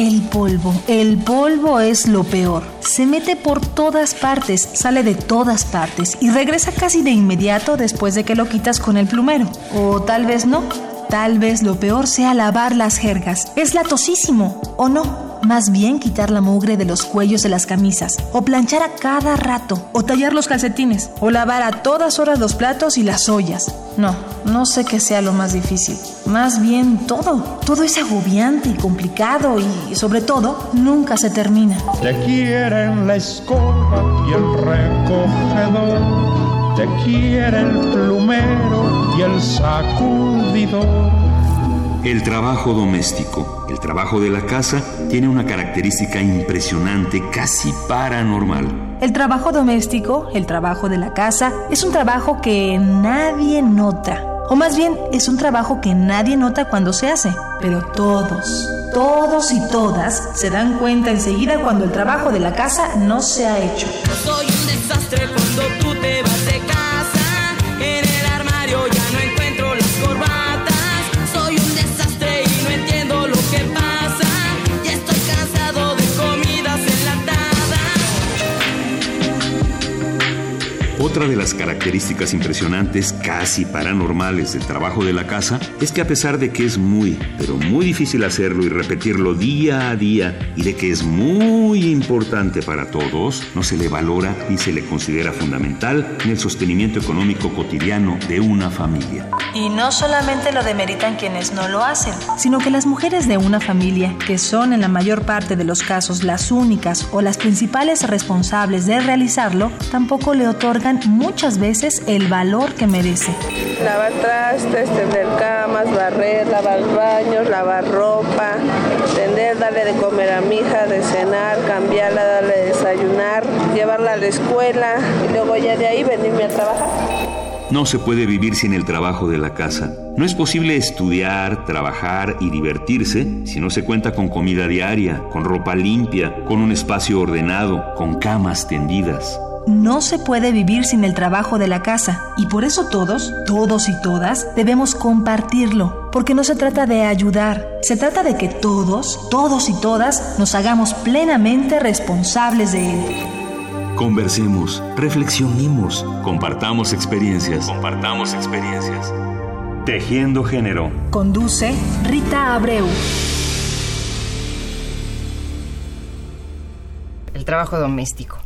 El polvo. El polvo es lo peor. Se mete por todas partes, sale de todas partes y regresa casi de inmediato después de que lo quitas con el plumero. O tal vez no. Tal vez lo peor sea lavar las jergas. Es latosísimo, ¿o no? Más bien quitar la mugre de los cuellos de las camisas, o planchar a cada rato, o tallar los calcetines, o lavar a todas horas los platos y las ollas. No, no sé qué sea lo más difícil. Más bien todo. Todo es agobiante y complicado y, sobre todo, nunca se termina. Te quieren la escoba y el recogedor. Te quiere el plumero y el sacudidor. El trabajo doméstico, el trabajo de la casa, tiene una característica impresionante, casi paranormal. El trabajo doméstico, el trabajo de la casa, es un trabajo que nadie nota. O más bien, es un trabajo que nadie nota cuando se hace. Pero todos, todos y todas se dan cuenta enseguida cuando el trabajo de la casa no se ha hecho. Soy un desastre cuando tú Otra de las características impresionantes, casi paranormales del trabajo de la casa, es que a pesar de que es muy, pero muy difícil hacerlo y repetirlo día a día, y de que es muy importante para todos, no se le valora y se le considera fundamental en el sostenimiento económico cotidiano de una familia. Y no solamente lo demeritan quienes no lo hacen, sino que las mujeres de una familia, que son en la mayor parte de los casos las únicas o las principales responsables de realizarlo, tampoco le otorgan muchas veces el valor que merece. Lavar trastes, tender camas, barrer, lavar baños, lavar ropa, tender, darle de comer a mi hija, de cenar, cambiarla, darle de desayunar, llevarla a la escuela y luego ya de ahí venirme a trabajar. No se puede vivir sin el trabajo de la casa. No es posible estudiar, trabajar y divertirse si no se cuenta con comida diaria, con ropa limpia, con un espacio ordenado, con camas tendidas. No se puede vivir sin el trabajo de la casa y por eso todos, todos y todas, debemos compartirlo, porque no se trata de ayudar, se trata de que todos, todos y todas nos hagamos plenamente responsables de él. Conversemos, reflexionemos, compartamos experiencias. Compartamos experiencias. Tejiendo género. Conduce Rita Abreu. El trabajo doméstico.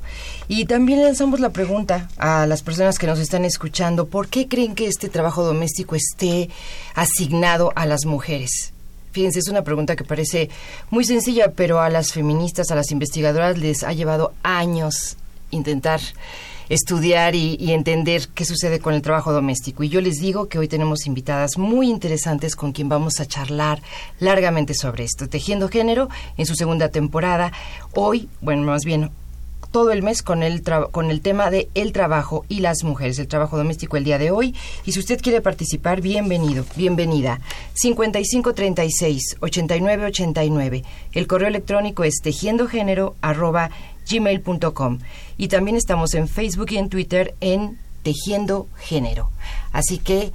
Y también lanzamos la pregunta a las personas que nos están escuchando, ¿por qué creen que este trabajo doméstico esté asignado a las mujeres? Fíjense, es una pregunta que parece muy sencilla, pero a las feministas, a las investigadoras les ha llevado años intentar estudiar y, entender qué sucede con el trabajo doméstico. Y yo les digo que hoy tenemos invitadas muy interesantes con quien vamos a charlar largamente sobre esto. Tejiendo Género en su segunda temporada. Hoy, bueno, más bien todo el mes con el, con el tema de el trabajo y las mujeres, el trabajo doméstico el día de hoy. Y si usted quiere participar, bienvenido, bienvenida. 5536-8989. El correo electrónico es tejiendogénero gmail.com. Y también estamos en Facebook y en Twitter en Tejiendo Género. Así que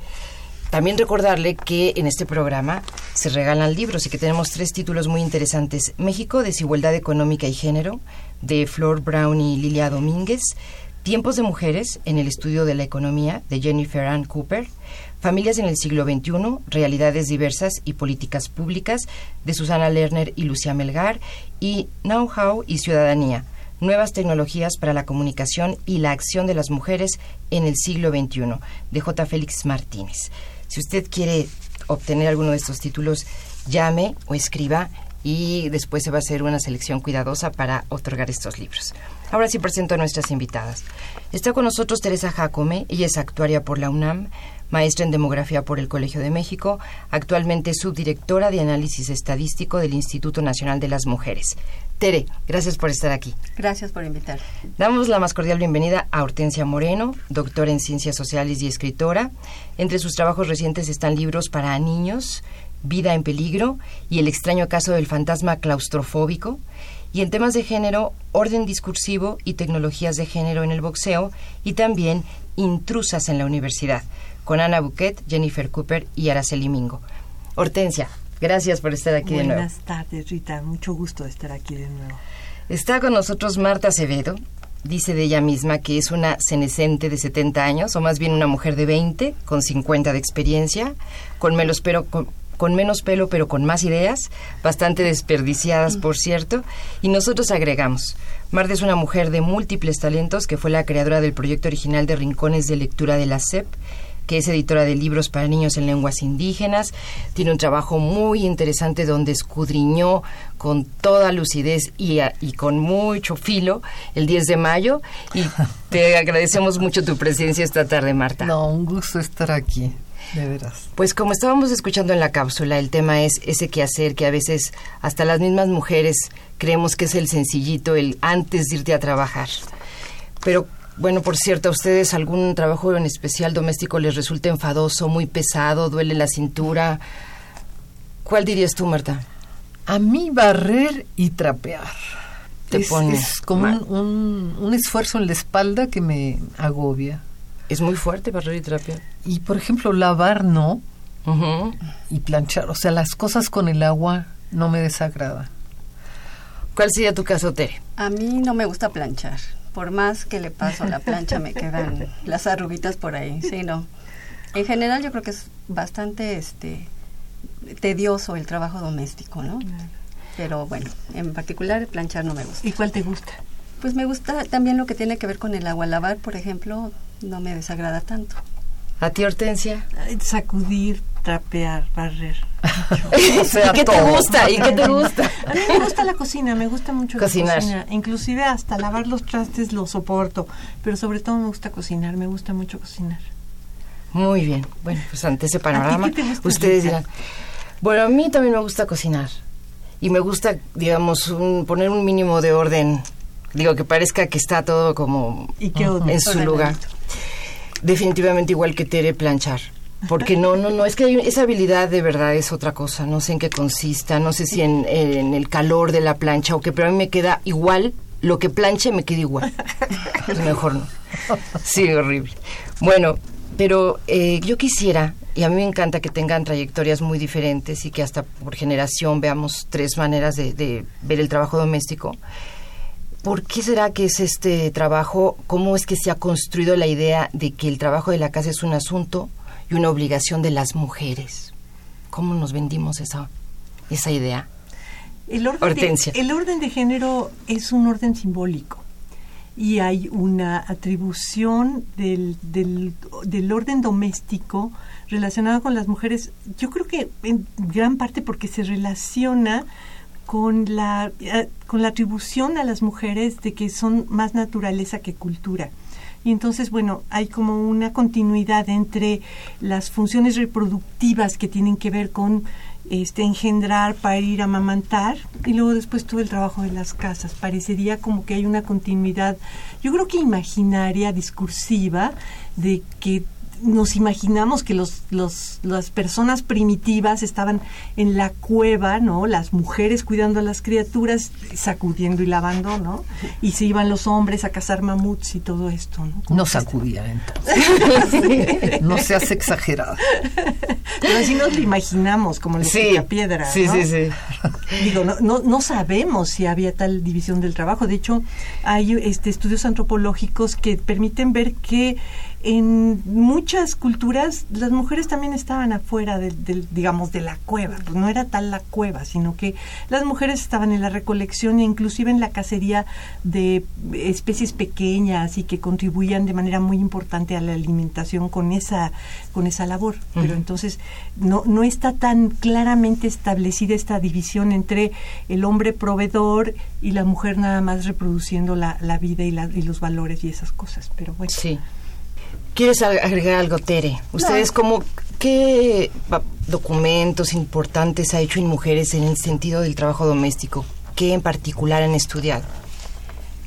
también recordarle que en este programa se regalan libros y que tenemos tres títulos muy interesantes. México, Desigualdad Económica y Género, de Flor Brown y Lilia Domínguez. Tiempos de mujeres en el estudio de la economía, de Jennifer Ann Cooper. Familias en el siglo XXI, realidades diversas y políticas públicas, de Susana Lerner y Lucía Melgar. Y Know-how y ciudadanía, nuevas tecnologías para la comunicación y la acción de las mujeres en el siglo XXI, de J. Félix Martínez. Si usted quiere obtener alguno de estos títulos, llame o escriba y después se va a hacer una selección cuidadosa para otorgar estos libros. Ahora sí presento a nuestras invitadas. Está con nosotros Teresa Jacome, ella es actuaria por la UNAM, maestra en demografía por el Colegio de México, actualmente subdirectora de análisis estadístico del Instituto Nacional de las Mujeres. Tere, gracias por estar aquí. Gracias por invitar. Damos la más cordial bienvenida a Hortensia Moreno, doctora en Ciencias Sociales y escritora. Entre sus trabajos recientes están libros para niños, Vida en peligro y El extraño caso del fantasma claustrofóbico. Y en temas de género, orden discursivo y tecnologías de género en el boxeo y también intrusas en la universidad, con Ana Buquet, Jennifer Cooper y Araceli Mingo. Hortensia, Gracias por estar aquí Buenas de nuevo. tardes, Rita. Mucho gusto de estar aquí de nuevo. Está con nosotros Marta Acevedo. Dice de ella misma que es una cenecente de 70 años, o más bien una mujer de 20, con 50 de experiencia, con menos, pero, con, con menos pelo pero con más ideas, bastante desperdiciadas, por cierto. Y nosotros agregamos, Marta es una mujer de múltiples talentos que fue la creadora del proyecto original de Rincones de Lectura de la SEP, que es editora de libros para niños en lenguas indígenas. Tiene un trabajo muy interesante donde escudriñó con toda lucidez y, a- y con mucho filo el 10 de mayo. Y te agradecemos mucho tu presencia esta tarde, Marta. No, un gusto estar aquí, de veras. Pues como estábamos escuchando en la cápsula, el tema es ese quehacer que a veces hasta las mismas mujeres creemos que es el sencillito, el antes de irte a trabajar. Pero bueno, por cierto, ¿a ustedes algún trabajo en especial doméstico les resulta enfadoso, muy pesado, duele la cintura? ¿Cuál dirías tú, Marta? A mí barrer y trapear. Te es, pone es como un, un- un esfuerzo en la espalda que me agobia. Es muy fuerte barrer y trapear. Y por ejemplo, lavar no y planchar. O sea, las cosas con el agua no me desagrada. ¿Cuál sería tu caso, Tere? A mí no me gusta planchar. Por más que le paso la plancha, me quedan las arruguitas por ahí. Sí, no. En general, yo creo que es bastante este tedioso el trabajo doméstico, ¿no? Pero bueno, en particular planchar no me gusta. ¿Y cuál te gusta? Pues me gusta también lo que tiene que ver con el agua. Lavar, por ejemplo, no me desagrada tanto. ¿A ti, Hortensia? Sacudir, trapear, barrer. O sea, ¿Y qué te gusta? ¿Y qué te gusta? A mí me gusta la cocina, me gusta mucho Cocinar. la cocina. Inclusive hasta lavar los trastes lo soporto, pero sobre todo me gusta cocinar, me gusta mucho cocinar. Muy bien. Bueno, pues ante ese panorama, ustedes dirán. Bueno, a mí también me gusta cocinar. Y me gusta, digamos, un- poner un mínimo de orden. Digo, que parezca que está todo como ¿Y qué odias? en su lugar. Definitivamente igual que Tere planchar. Porque no, no, no, es que hay- esa habilidad de verdad es otra cosa. No sé en qué consista, no sé si en, en el calor de la plancha o qué, pero a mí me queda igual. Lo que planche me queda igual. Pues mejor no. Sí, horrible. Bueno, pero eh, yo quisiera, y a mí me encanta que tengan trayectorias muy diferentes y que hasta por generación veamos tres maneras de, de ver el trabajo doméstico. ¿Por qué será que es este trabajo? ¿Cómo es que se ha construido la idea de que el trabajo de la casa es un asunto y una obligación de las mujeres? ¿Cómo nos vendimos esa, esa idea? El orden, Hortensia. De, el orden de género es un orden simbólico y hay una atribución del, del, del orden doméstico relacionado con las mujeres, yo creo que en gran parte porque se relaciona con la, eh, con la atribución a las mujeres de que son más naturaleza que cultura. Y entonces, bueno, hay como una continuidad entre las funciones reproductivas que tienen que ver con este engendrar, parir, amamantar y luego después todo el trabajo de las casas. Parecería como que hay una continuidad, yo creo que imaginaria, discursiva, de que nos imaginamos que los, los, las personas primitivas estaban en la cueva, ¿no? Las mujeres cuidando a las criaturas, sacudiendo y lavando, ¿no? Y se iban los hombres a cazar mamuts y todo esto, ¿no? No sacudía entonces. no seas exagerada. Pero así nos lo imaginamos, como los Sí, piedra. sí, sí, sí. Digo, no, no, no sabemos si había tal división del trabajo. De hecho, hay este, estudios antropológicos que permiten ver que en muchas culturas las mujeres también estaban afuera del, del, digamos, de la cueva. Pues no era tal la cueva, sino que las mujeres estaban en la recolección e inclusive en la cacería de especies pequeñas y que contribuían de manera muy importante a la alimentación con esa, con esa labor. Pero entonces no, no está tan claramente establecida esta división entre el hombre proveedor y la mujer nada más reproduciendo la, la vida y, la, y los valores y esas cosas. Pero bueno. Sí. ¿Quieres ag- agregar algo, Tere? ¿Ustedes cómo, qué documentos importantes ha hecho en mujeres en el sentido del trabajo doméstico? ¿Qué en particular han estudiado?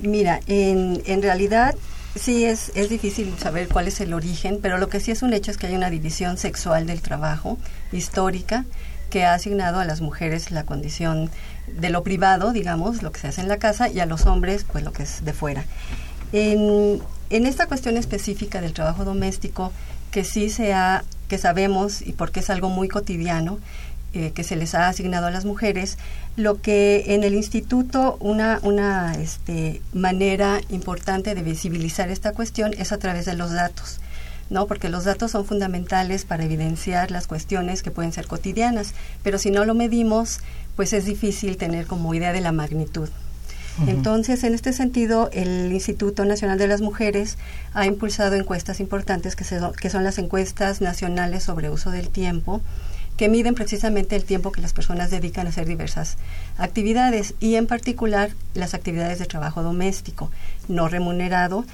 Mira, en, en realidad sí es, es difícil saber cuál es el origen, pero lo que sí es un hecho es que hay una división sexual del trabajo histórica que ha asignado a las mujeres la condición de lo privado, digamos, lo que se hace en la casa, y a los hombres, pues lo que es de fuera. En, en esta cuestión específica del trabajo doméstico, que sí se ha, que sabemos, y porque es algo muy cotidiano, eh, que se les ha asignado a las mujeres, lo que en el instituto una, una este, manera importante de visibilizar esta cuestión es a través de los datos. ¿no? Porque los datos son fundamentales para evidenciar las cuestiones que pueden ser cotidianas, pero si no lo medimos, pues es difícil tener como idea de la magnitud. Entonces, en este sentido, el Instituto Nacional de las Mujeres ha impulsado encuestas importantes que, que son las encuestas nacionales sobre uso del tiempo, que miden precisamente el tiempo que las personas dedican a hacer diversas actividades y en particular las actividades de trabajo doméstico no remunerado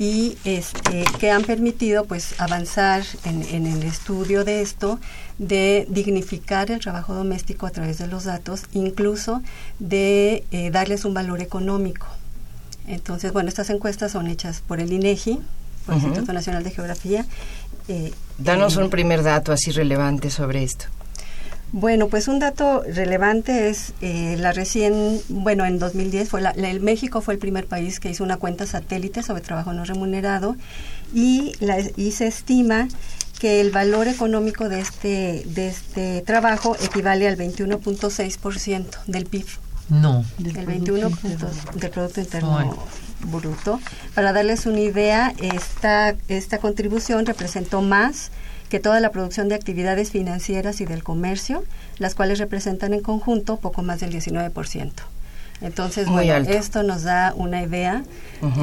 y este, que han permitido pues avanzar en, en el estudio de esto, de dignificar el trabajo doméstico a través de los datos, incluso de eh, darles un valor económico. Entonces, bueno, estas encuestas son hechas por el INEGI, por el. Instituto Nacional de Geografía. eh, Danos eh, un primer dato así relevante sobre esto. Bueno, pues un dato relevante es eh, la recién, bueno, en 2010 fue la, la- el México fue el primer país que hizo una cuenta satélite sobre trabajo no remunerado y, la, y se estima que el valor económico de este de este trabajo equivale al 21.6% del PIB No. el 21 puntos del Producto Interno. Bruto. Para darles una idea, esta, esta contribución representó más que toda la producción de actividades financieras y del comercio, las cuales representan en conjunto poco más del 19%. Entonces, Muy bueno, alto. esto nos da una idea,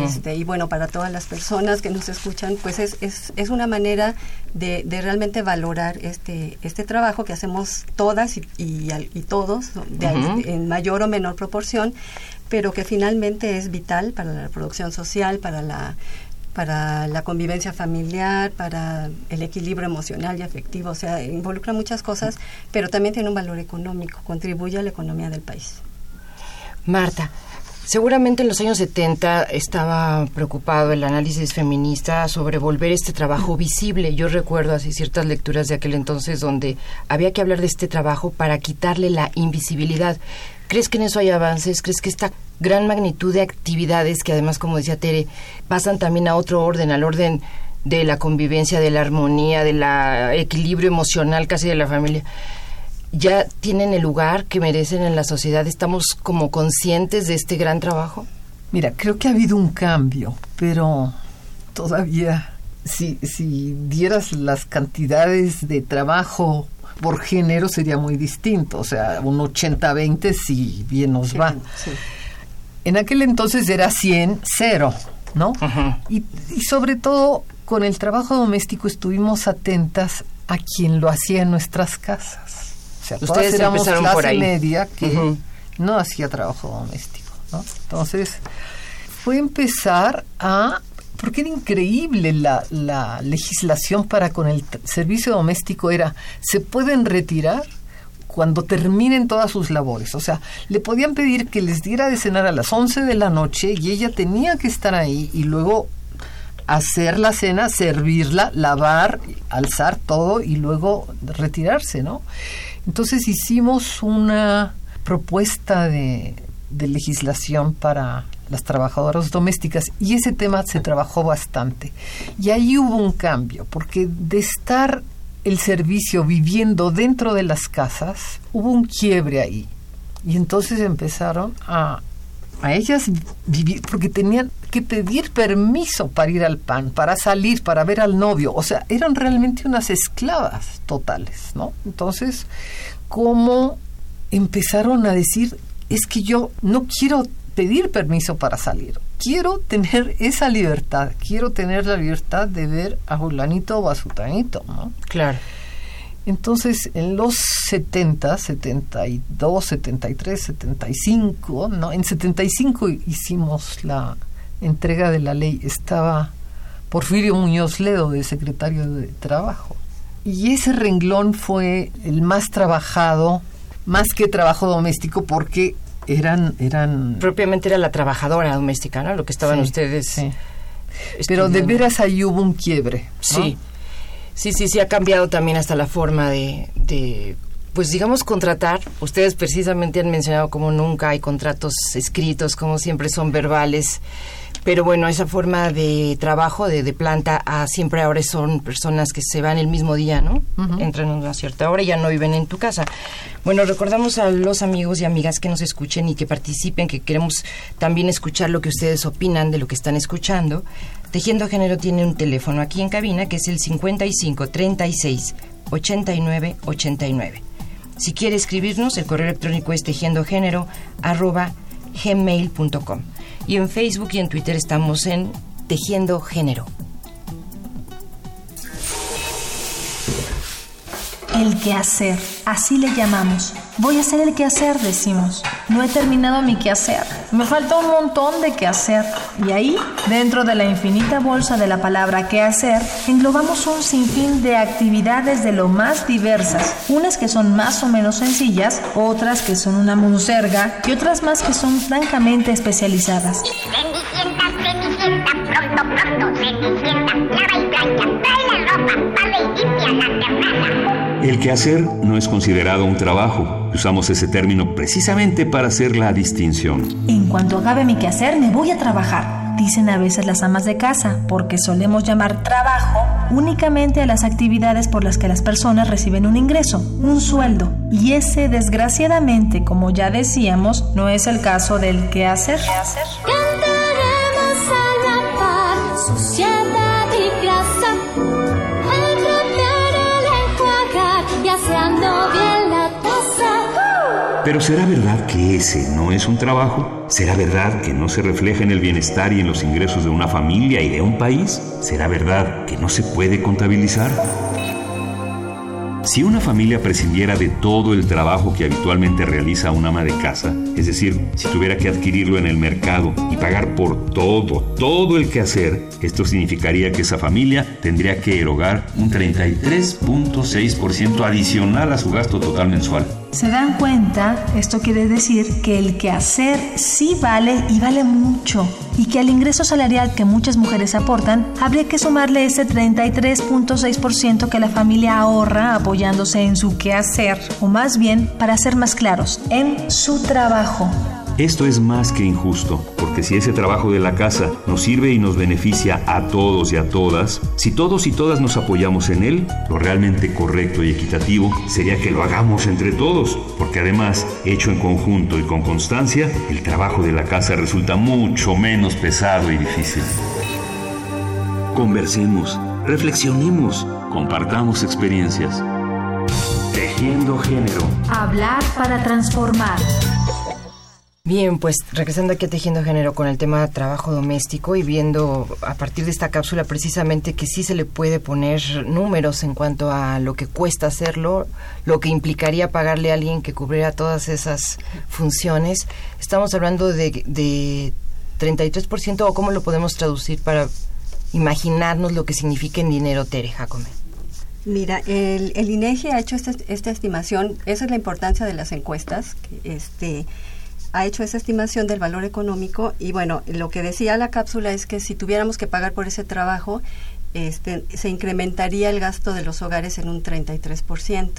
este, y bueno, para todas las personas que nos escuchan, pues es, es, es una manera de, de realmente valorar este, este trabajo que hacemos todas y, y, y todos, de- en mayor o menor proporción, pero que finalmente es vital para la reproducción social, para la para la convivencia familiar, para el equilibrio emocional y afectivo, o sea, involucra muchas cosas, pero también tiene un valor económico, contribuye a la economía del país. Marta, seguramente en los años 70 estaba preocupado el análisis feminista sobre volver este trabajo visible. Yo recuerdo así ciertas lecturas de aquel entonces donde había que hablar de este trabajo para quitarle la invisibilidad. ¿Crees que en eso hay avances? ¿Crees que esta gran magnitud de actividades que además, como decía Tere, pasan también a otro orden, al orden de la convivencia, de la armonía, del equilibrio emocional casi de la familia? Ya tienen el lugar que merecen en la sociedad? ¿Estamos como conscientes de este gran trabajo? Mira, creo que ha habido un cambio, pero todavía, si, si dieras las cantidades de trabajo por género sería muy distinto, o sea, un 80-20 si bien nos va. En aquel entonces era 100, 0, ¿no? Ajá. Y, y sobre todo con el trabajo doméstico estuvimos atentas a quien lo hacía en nuestras casas. O sea, todas Ustedes éramos clase por ahí. media que no hacía trabajo doméstico, ¿no? Entonces, fue empezar a porque era increíble la, la legislación para con el servicio doméstico era se pueden retirar cuando terminen todas sus labores. O sea, le podían pedir que les diera de cenar a las 11 de la noche y ella tenía que estar ahí y luego hacer la cena, servirla, lavar, alzar todo y luego retirarse, ¿no? Entonces hicimos una propuesta de, legislación para las trabajadoras domésticas y ese tema se trabajó bastante. Y ahí hubo un cambio, porque de estar el servicio viviendo dentro de las casas, hubo un quiebre ahí. Y entonces empezaron a, a ellas vivir, porque tenían que pedir permiso para ir al pan, para salir, para ver al novio. O sea, eran realmente unas esclavas totales, ¿no? Entonces, ¿cómo empezaron a decir, es que yo no quiero pedir permiso para salir. Quiero tener esa libertad, quiero tener la libertad de ver a fulanito o a sutanito, ¿no? Claro. Entonces, en los 70, 72, 73, 75, ¿no? En 75 hicimos la entrega de la ley. Estaba Porfirio Muñoz Ledo, de secretario de Trabajo. Y ese renglón fue el más trabajado, más que trabajo doméstico, porque eran... eran Propiamente era la trabajadora doméstica, ¿no? Lo que estaban Sí, ustedes... sí. Pero de veras ahí hubo un quiebre. ¿no? Sí, sí, sí, sí, ha cambiado también hasta la forma de, de, pues digamos, contratar. Ustedes precisamente han mencionado como nunca hay contratos escritos, como siempre son verbales. Pero bueno, esa forma de trabajo, de, de planta, a siempre ahora son personas que se van el mismo día, ¿no? Entran a una cierta hora y ya no viven en tu casa. Bueno, recordamos a los amigos y amigas que nos escuchen y que participen, que queremos también escuchar lo que ustedes opinan de lo que están escuchando. Tejiendo Género tiene un teléfono aquí en cabina que es el 55 36 89 89. Si quiere escribirnos, el correo electrónico es tejiendogénero arroba gmail.com. Y en Facebook y en Twitter estamos en Tejiendo Género. El quehacer, así le llamamos. Voy a hacer el quehacer, decimos. No he terminado mi quehacer. Me falta un montón de quehacer. Y ahí, dentro de la infinita bolsa de la palabra quehacer, englobamos un sinfín de actividades de lo más diversas. Unas que son más o menos sencillas, otras que son una monserga y otras más que son francamente especializadas. Pronto, pronto, y trae la ropa, y limpia la. El quehacer no es considerado un trabajo. Usamos ese término precisamente para hacer la distinción. En cuanto acabe mi quehacer, me voy a trabajar. Dicen a veces las amas de casa, porque solemos llamar trabajo únicamente a las actividades por las que las personas reciben un ingreso, un sueldo. Y ese, desgraciadamente, como ya decíamos, no es el caso del quehacer. Cantaremos a la par, Pero ¿será verdad que ese no es un trabajo? ¿Será verdad que no se refleja en el bienestar y en los ingresos de una familia y de un país? ¿Será verdad que no se puede contabilizar? Si una familia prescindiera de todo el trabajo que habitualmente realiza una ama de casa, es decir, si tuviera que adquirirlo en el mercado y pagar por todo, todo el que hacer, esto significaría que esa familia tendría que erogar un 33.6% adicional a su gasto total mensual. ¿Se dan cuenta? Esto quiere decir que el quehacer sí vale y vale mucho. Y que al ingreso salarial que muchas mujeres aportan, habría que sumarle ese 33.6% que la familia ahorra apoyándose en su quehacer, o más bien, para ser más claros, en su trabajo. Esto es más que injusto, porque si ese trabajo de la casa nos sirve y nos beneficia a todos y a todas, si todos y todas nos apoyamos en él, lo realmente correcto y equitativo sería que lo hagamos entre todos, porque además, hecho en conjunto y con constancia, el trabajo de la casa resulta mucho menos pesado y difícil. Conversemos, reflexionemos, compartamos experiencias. Tejiendo género. Hablar para transformar. Bien, pues regresando aquí a Tejiendo Género con el tema trabajo doméstico y viendo a partir de esta cápsula precisamente que sí se le puede poner números en cuanto a lo que cuesta hacerlo, lo que implicaría pagarle a alguien que cubriera todas esas funciones. Estamos hablando de, de 33% o cómo lo podemos traducir para imaginarnos lo que significa en dinero, Tere Jacome. Mira, el, el INEGI ha hecho esta, esta estimación, esa es la importancia de las encuestas, este ha hecho esa estimación del valor económico y bueno, lo que decía la cápsula es que si tuviéramos que pagar por ese trabajo, este, se incrementaría el gasto de los hogares en un 33%.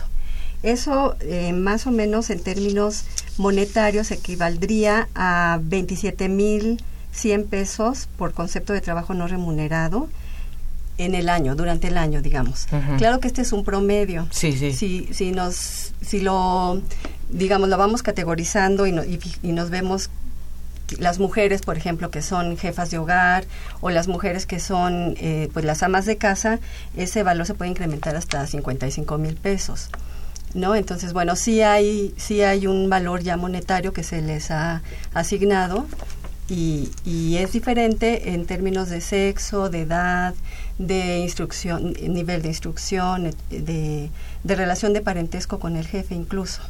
Eso eh, más o menos en términos monetarios equivaldría a 27.100 pesos por concepto de trabajo no remunerado en el año, durante el año, digamos. Claro que este es un promedio. Sí, sí. Si, si, nos, si lo, digamos, lo vamos categorizando y, no- y y nos vemos las mujeres, por ejemplo, que son jefas de hogar o las mujeres que son eh, pues las amas de casa, ese valor se puede incrementar hasta 55 mil pesos. ¿No? Entonces, bueno, sí hay, sí hay un valor ya monetario que se les ha asignado y, y es diferente en términos de sexo, de edad, de instrucción, nivel de instrucción, de, de relación de parentesco con el jefe incluso.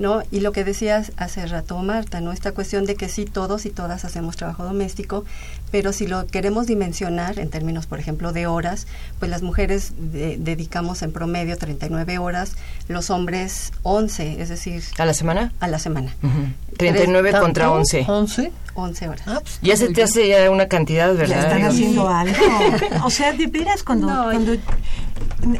¿No? Y lo que decías hace rato Marta, ¿no? Esta cuestión de que sí todos y todas hacemos trabajo doméstico, pero si lo queremos dimensionar en términos, por ejemplo, de horas, pues las mujeres de- dedicamos en promedio 39 horas, los hombres 11, es decir, ¿A la semana? a la semana. Ujú. 39 Tres- contra ¿tanto? 11. 11. 11 horas. Ya se te hace ya una cantidad, ¿verdad? Ya están haciendo algo. O sea, de veras, cuando, No, cuando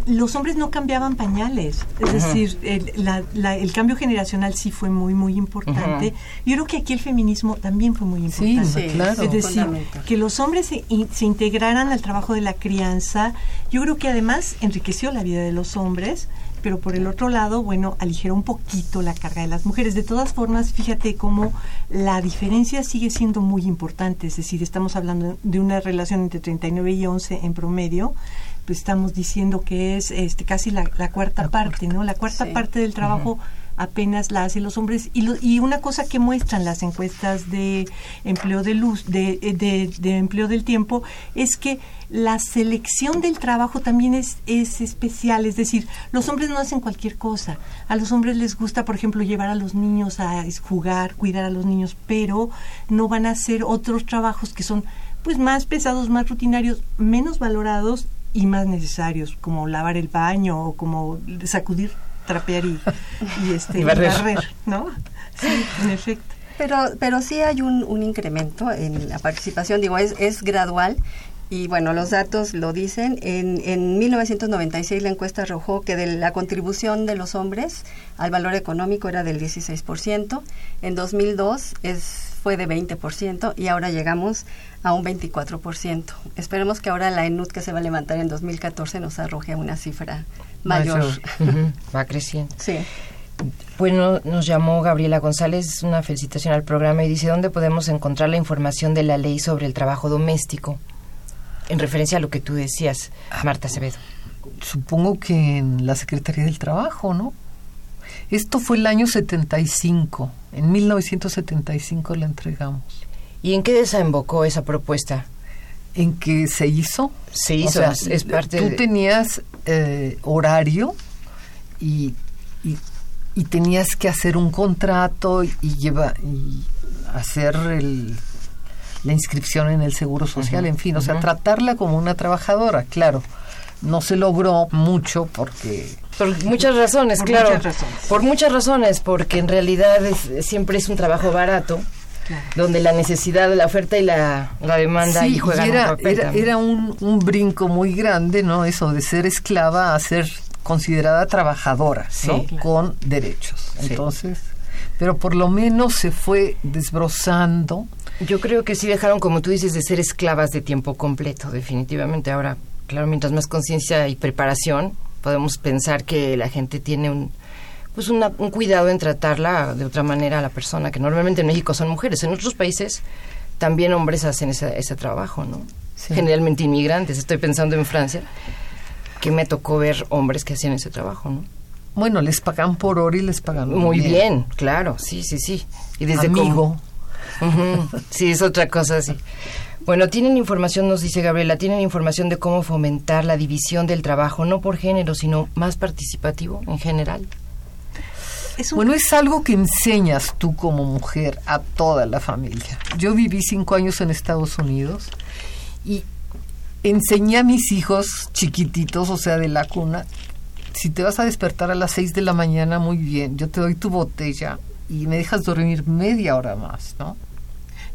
los hombres no cambiaban pañales. Es decir, el, la- la- el cambio generacional sí fue muy, muy importante. Yo creo que aquí el feminismo también fue muy Sí, importante. sí, claro. Es decir, que los hombres se, in- se integraran al trabajo de la crianza, yo creo que además enriqueció la vida de los hombres, pero por el otro lado, bueno, aligeró un poquito la carga de las mujeres. De todas formas, fíjate cómo la diferencia sigue siendo muy importante, es decir, estamos hablando de una relación entre 39 y 11 en promedio, estamos diciendo que es este casi la, la cuarta parte, ¿no? La cuarta Sí. parte del trabajo apenas la hacen los hombres y, lo- y una cosa que muestran las encuestas de empleo de luz de, eh, de, de empleo del tiempo es que la selección del trabajo también es, es especial es decir los hombres no hacen cualquier cosa a los hombres les gusta por ejemplo llevar a los niños a jugar cuidar a los niños pero no van a hacer otros trabajos que son pues más pesados más rutinarios menos valorados y más necesarios como lavar el baño o como sacudir trapear y, y, este, Y y barrer. barrer, ¿no? Sí, en efecto. Pero, pero sí hay un, un incremento en la participación, digo, es, es gradual. Y bueno, los datos lo dicen. En, en 1996 la encuesta arrojó que de la contribución de los hombres al valor económico era del 16%. En 2002 es, fue de 20% y ahora llegamos a un 24%. Esperemos que ahora la ENUD que se va a levantar en 2014 nos arroje una cifra mayor. Va creciendo. Sí. Bueno, nos llamó Gabriela González, una felicitación al programa y dice, ¿dónde podemos encontrar la información de la ley sobre el trabajo doméstico? En referencia a lo que tú decías, Marta Acevedo. Supongo que en la Secretaría del Trabajo, ¿no? Esto fue el año 75. En 1975 la entregamos. ¿Y en qué desembocó esa propuesta? ¿En qué se hizo? Se hizo, es- es parte Tú de- tenías eh, horario y, y, y tenías que hacer un contrato y, lleva, y hacer el, la inscripción en el Seguro Social, en fin, o sea, tratarla como una trabajadora, claro. No se logró mucho porque Por muchas razones, Por claro. muchas razones. Por muchas razones, porque en realidad es- siempre es un trabajo barato, donde la necesidad, la oferta y la, la demanda Sí, y juegan y un era, papel era, era un, un brinco muy grande, ¿no? Eso de ser esclava a ser considerada trabajadora, ¿no? Sí. Claro. Con derechos. Sí. Entonces, pero por lo menos se fue desbrozando. Yo creo que sí dejaron, como tú dices, de ser esclavas de tiempo completo, definitivamente. Ahora, claro, mientras más conciencia y preparación, podemos pensar que la gente tiene un pues una- un cuidado en tratarla de otra manera a la persona, que normalmente en México son mujeres. En otros países también hombres hacen ese, ese trabajo, ¿no? Sí. Generalmente inmigrantes. Estoy pensando en Francia, que me tocó ver hombres que hacían ese trabajo, ¿no? Bueno, les pagan por hora y les pagan Muy bien, claro, sí, sí, sí. Y desde Amigo. Sí, es otra cosa, sí. Bueno, tienen información, nos dice Gabriela, tienen información de cómo fomentar la división del trabajo, no por género, sino más participativo en general. Es un Bueno, es algo que enseñas tú como mujer a toda la familia. Yo viví cinco años en Estados Unidos y enseñé a mis hijos chiquititos, o sea, de la cuna, si te vas a despertar a las seis de la mañana, muy bien, yo te doy tu botella y me dejas dormir media hora más, ¿no?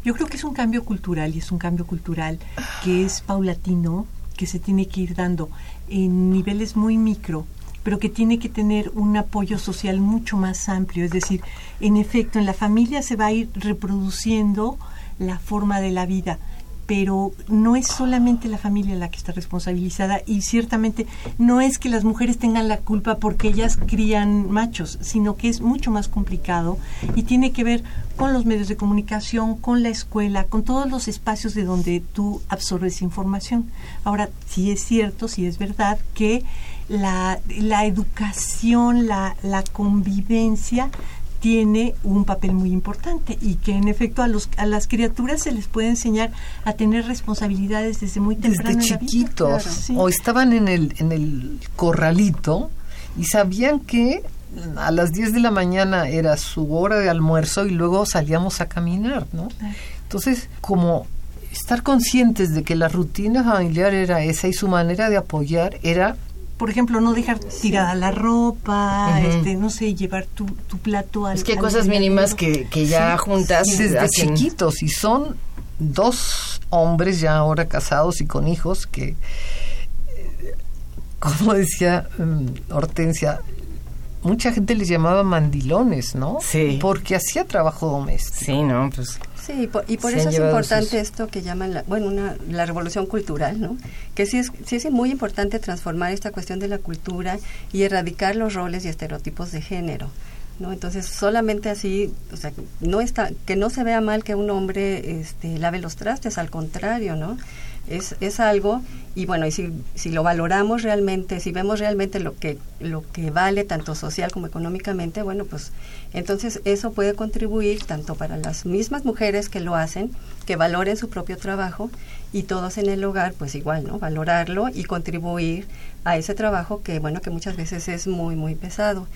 Yo creo que es un cambio cultural y es un cambio cultural que es paulatino, que se tiene que ir dando en niveles muy micro, pero que tiene que tener un apoyo social mucho más amplio. Es decir, en efecto, en la familia se va a ir reproduciendo la forma de la vida, pero no es solamente la familia la que está responsabilizada y ciertamente no es que las mujeres tengan la culpa porque ellas crían machos, sino que es mucho más complicado y tiene que ver con los medios de comunicación, con la escuela, con todos los espacios de donde tú absorbes información. Ahora, sí es cierto, sí es verdad que la, la educación, la, la convivencia tiene un papel muy importante y que en efecto a los a las criaturas se les puede enseñar a tener responsabilidades desde muy temprano Desde en la vida. chiquitos. Claro, sí. O estaban en el, en el corralito y sabían que a las 10 de la mañana era su hora de almuerzo y luego salíamos a caminar, ¿no? Entonces, como estar conscientes de que la rutina familiar era esa y su manera de apoyar era por ejemplo, no dejar tirada la ropa, este, no sé, llevar tu, tu plato al Es que hay cosas mínimas que, que ya Sí. juntas desde hacen- chiquitos y son dos hombres ya ahora casados y con hijos que eh, como decía mm, Hortensia mucha gente les llamaba mandilones no Sí. porque hacía trabajo doméstico Sí, no, pues Sí, y por, y por eso es importante sus- esto que llaman, la, bueno, una, la revolución cultural, ¿no? Que sí es, sí es muy importante transformar esta cuestión de la cultura y erradicar los roles y estereotipos de género, ¿no? Entonces, solamente así, o sea, no está, que no se vea mal que un hombre este, lave los trastes, al contrario, ¿no? Es, es algo, y bueno, y si, si lo valoramos realmente, si vemos realmente lo que, lo que vale tanto social como económicamente, bueno, pues entonces eso puede contribuir tanto para las mismas mujeres que lo hacen, que valoren su propio trabajo, y todos en el hogar, pues igual, ¿no? Valorarlo y contribuir a ese trabajo que, bueno, que muchas veces es muy, muy pesado.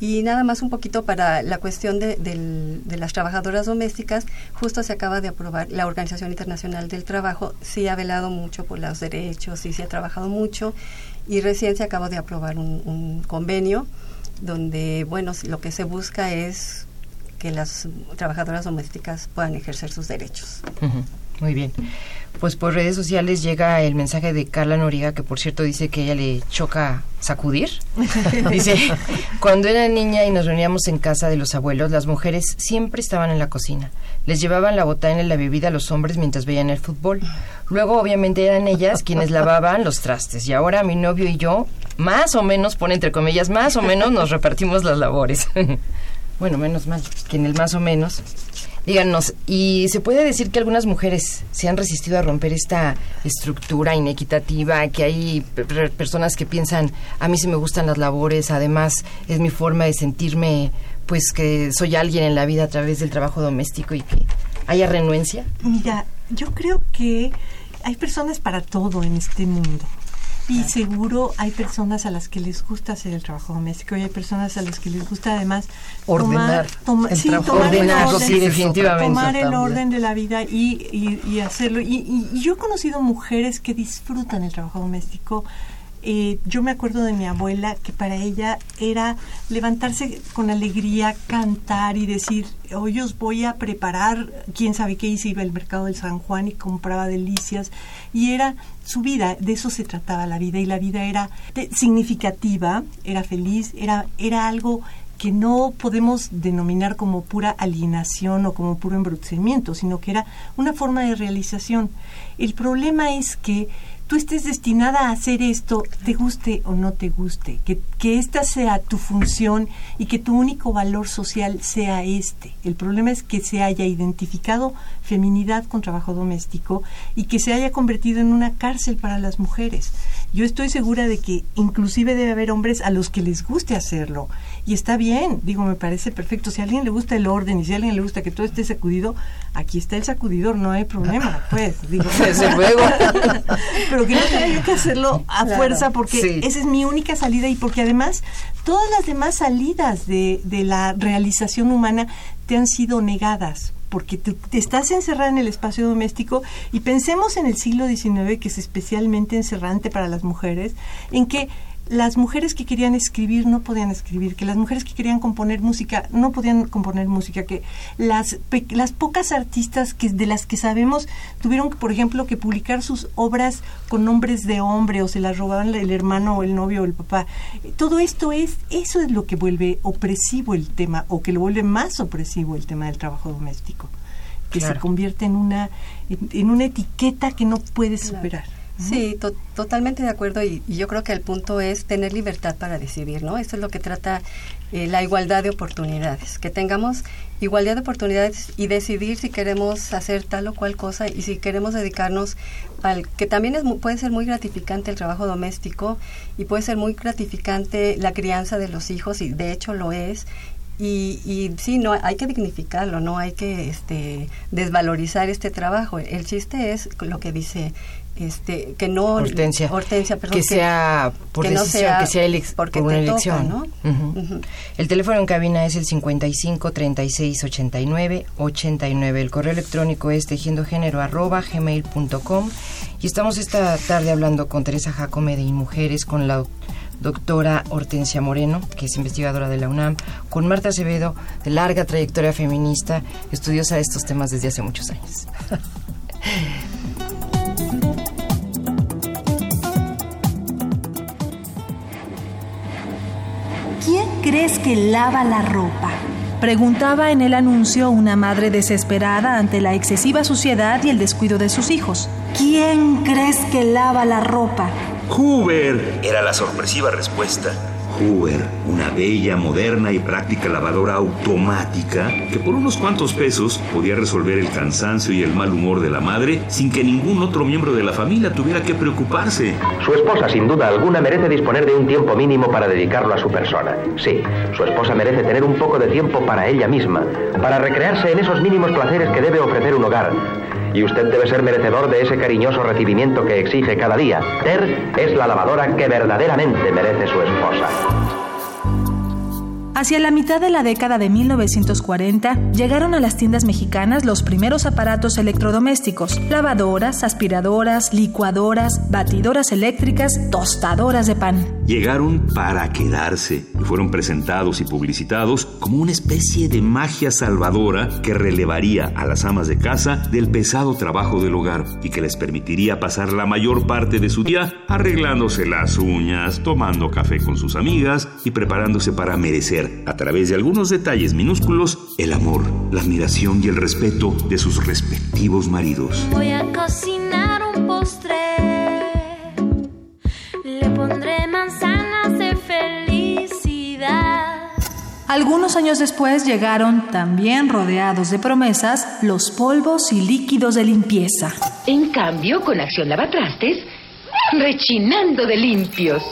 Y nada más un poquito para la cuestión de, del- de las trabajadoras domésticas, justo se acaba de aprobar, la Organización Internacional del Trabajo sí ha velado mucho por los derechos, sí se ha trabajado mucho y recién se acaba de aprobar un, convenio donde, bueno, lo que se busca es que las trabajadoras domésticas puedan ejercer sus derechos. Muy bien. Pues por redes sociales llega el mensaje de Carla Noriega, que por cierto dice que ella le choca sacudir. dice, cuando era niña y nos reuníamos en casa de los abuelos, las mujeres siempre estaban en la cocina. Les llevaban la botana y la bebida a los hombres mientras veían el fútbol. Luego, obviamente, eran ellas quienes lavaban los trastes. Y ahora mi novio y yo, más o menos, pone entre comillas, más o menos nos repartimos las labores. bueno, menos mal, que en el más o menos. Díganos, ¿y se puede decir que algunas mujeres se han resistido a romper esta estructura inequitativa, que hay pe- pe- personas que piensan, a mí sí me gustan las labores, además es mi forma de sentirme, pues que soy alguien en la vida a través del trabajo doméstico y que haya renuencia? Mira, yo creo que hay personas para todo en este mundo. Y seguro hay personas a las que les gusta hacer el trabajo doméstico y hay personas a las que les gusta además Ordenar tomar, toma- el sí, tomar el orden, sí, definitivamente. tomar el También. orden de la vida y, y- y hacerlo. Y- y yo he conocido mujeres que disfrutan el trabajo doméstico. Yo me acuerdo de mi abuela que para ella era levantarse con alegría, cantar y decir, hoy os voy a preparar, quién sabe qué, se iba al mercado del San Juan y compraba delicias. Y era su vida, de eso se trataba la vida, y la vida era significativa, era feliz, era, era algo que no podemos denominar como pura alienación o como puro embrutecimiento, sino que era una forma de realización. El problema es que tú estés destinada a hacer esto, te guste o no te guste, que, que esta sea tu función y que tu único valor social sea este. El problema es que se haya identificado feminidad con trabajo doméstico y que se haya convertido en una cárcel para las mujeres. Yo estoy segura de que inclusive debe haber hombres a los que les guste hacerlo. Y está bien, digo, me parece perfecto. Si a alguien le gusta el orden y si a alguien le gusta que todo esté sacudido, aquí está el sacudidor, no hay problema, pues. Digo, Desde luego. Pero que no tenga yo que hacerlo a Claro. fuerza porque Sí. esa es mi única salida y porque además todas las demás salidas de, de la realización humana te han sido negadas porque tú te estás encerrada en el espacio doméstico y pensemos en el siglo XIX que es especialmente encerrante para las mujeres en que las mujeres que querían escribir no podían escribir, que las mujeres que querían componer música no podían componer música, que las, pe- las pocas artistas que de las que sabemos tuvieron, por ejemplo, que publicar sus obras con nombres de hombre o se las robaban el hermano o el novio o el papá. Todo esto es, eso es lo que vuelve opresivo el tema o que lo vuelve más opresivo el tema del trabajo doméstico, que Claro. se convierte en una, en, en una etiqueta que no puedes superar. Sí, to- totalmente de acuerdo y, y yo creo que el punto es tener libertad para decidir, ¿no? Esto es lo que trata eh, la igualdad de oportunidades, que tengamos igualdad de oportunidades y decidir si queremos hacer tal o cual cosa y si queremos dedicarnos al que también es puede ser muy gratificante el trabajo doméstico y puede ser muy gratificante la crianza de los hijos y de hecho lo es Y, y sí, no hay que dignificarlo, no hay que este, desvalorizar este trabajo. El chiste es lo que dice este que no Hortensia. Hortensia, perdón, que sea por que no decisión, sea que sea elec- porque por una te toca, elección. ¿no? Ujú. Ujú. El teléfono en cabina es el 55 36 89 89. El correo electrónico es tejiendogénero arroba gmail.com. Y estamos esta tarde hablando con Teresa Jacome de Inmujeres, con la doctora Hortensia Moreno, que es investigadora de la UNAM, con Marta Acevedo, de larga trayectoria feminista, estudiosa de estos temas desde hace muchos años. crees que lava la ropa? Preguntaba en el anuncio una madre desesperada ante la excesiva suciedad y el descuido de sus hijos. ¿Quién crees que lava la ropa? Hoover era la sorpresiva respuesta. Una bella, moderna y práctica lavadora automática que por unos cuantos pesos podía resolver el cansancio y el mal humor de la madre sin que ningún otro miembro de la familia tuviera que preocuparse. Su esposa, sin duda alguna, merece disponer de un tiempo mínimo para dedicarlo a su persona. Sí, su esposa merece tener un poco de tiempo para ella misma, para recrearse en esos mínimos placeres que debe ofrecer un hogar. Y usted debe ser merecedor de ese cariñoso recibimiento que exige cada día. Ter es la lavadora que verdaderamente merece su esposa. Hacia la mitad de la década de 1940 llegaron a las tiendas mexicanas los primeros aparatos electrodomésticos, lavadoras, aspiradoras, licuadoras, batidoras eléctricas, tostadoras de pan. Llegaron para quedarse y fueron presentados y publicitados como una especie de magia salvadora que relevaría a las amas de casa del pesado trabajo del hogar y que les permitiría pasar la mayor parte de su día arreglándose las uñas, tomando café con sus amigas y preparándose para merecer, a través de algunos detalles minúsculos, el amor, la admiración y el respeto de sus respectivos maridos. Voy a cocinar un postre. Pondré manzanas de felicidad. Algunos años después llegaron, también rodeados de promesas, los polvos y líquidos de limpieza. En cambio, con Acción Lavatrastes, rechinando de limpios.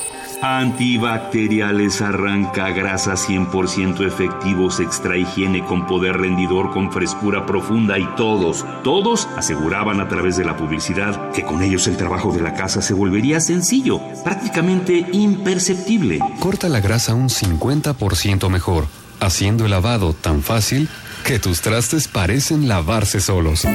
Antibacteriales, arranca grasas 100% efectivos, extra higiene con poder rendidor, con frescura profunda y todos, todos aseguraban a través de la publicidad que con ellos el trabajo de la casa se volvería sencillo, prácticamente imperceptible. Corta la grasa un 50% mejor, haciendo el lavado tan fácil que tus trastes parecen lavarse solos.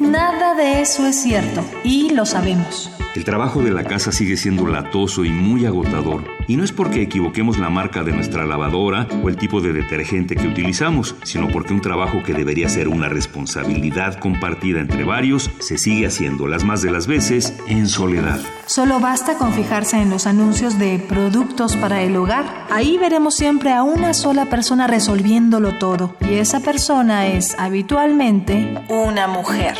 Nada de eso es cierto, y lo sabemos. El trabajo de la casa sigue siendo latoso y muy agotador. Y no es porque equivoquemos la marca de nuestra lavadora o el tipo de detergente que utilizamos, sino porque un trabajo que debería ser una responsabilidad compartida entre varios se sigue haciendo las más de las veces en soledad. Solo basta con fijarse en los anuncios de productos para el hogar. Ahí veremos siempre a una sola persona resolviéndolo todo. Y esa persona es habitualmente una mujer.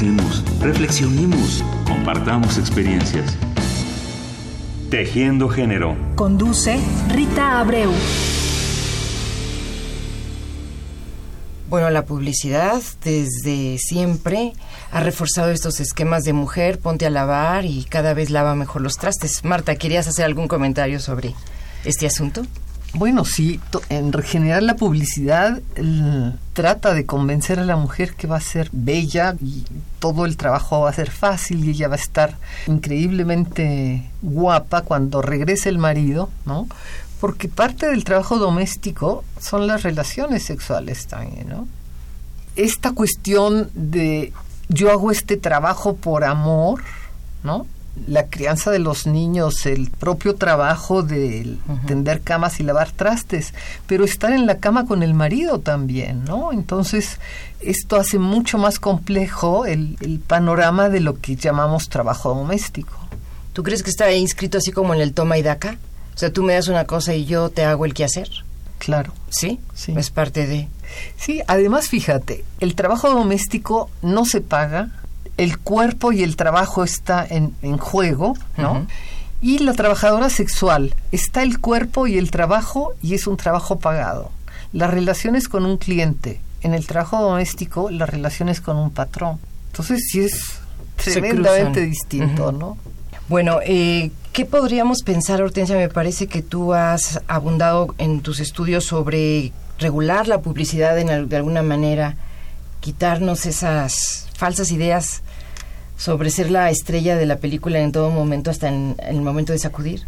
Conversemos, reflexionemos, compartamos experiencias. Tejiendo género. Conduce Rita Abreu. Bueno, la publicidad desde siempre ha reforzado estos esquemas de mujer, ponte a lavar y cada vez lava mejor los trastes. Marta, ¿querías hacer algún comentario sobre este asunto? Bueno, sí, en general la publicidad trata de convencer a la mujer que va a ser bella y todo el trabajo va a ser fácil y ella va a estar increíblemente guapa cuando regrese el marido, ¿no? Porque parte del trabajo doméstico son las relaciones sexuales también, ¿no? Esta cuestión de yo hago este trabajo por amor, ¿no? La crianza de los niños, el propio trabajo de tender camas y lavar trastes, pero estar en la cama con el marido también, ¿no? Entonces, esto hace mucho más complejo el, el panorama de lo que llamamos trabajo doméstico. ¿Tú crees que está inscrito así como en el toma y daca? O sea, tú me das una cosa y yo te hago el quehacer. Claro. ¿Sí? Sí. Es parte de... Sí, además fíjate, el trabajo doméstico no se paga, el cuerpo y el trabajo está en, en juego, ¿no? Y la trabajadora sexual, está el cuerpo y el trabajo y es un trabajo pagado. Las relaciones con un cliente, en el trabajo doméstico las relaciones con un patrón. Entonces sí es Se tremendamente cruzan. distinto. ¿no? Bueno, eh, ¿qué podríamos pensar, Hortensia? Me parece que tú has abundado en tus estudios sobre regular la publicidad en, de alguna manera, quitarnos esas falsas ideas sobre ser la estrella de la película en todo momento hasta en, el momento de sacudir.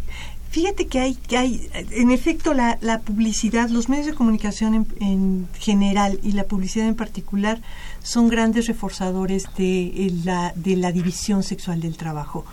Fíjate que hay, que hay en efecto, la, la publicidad, los medios de comunicación en, en general y la publicidad en particular son grandes reforzadores de, eh, la, de la división sexual del trabajo.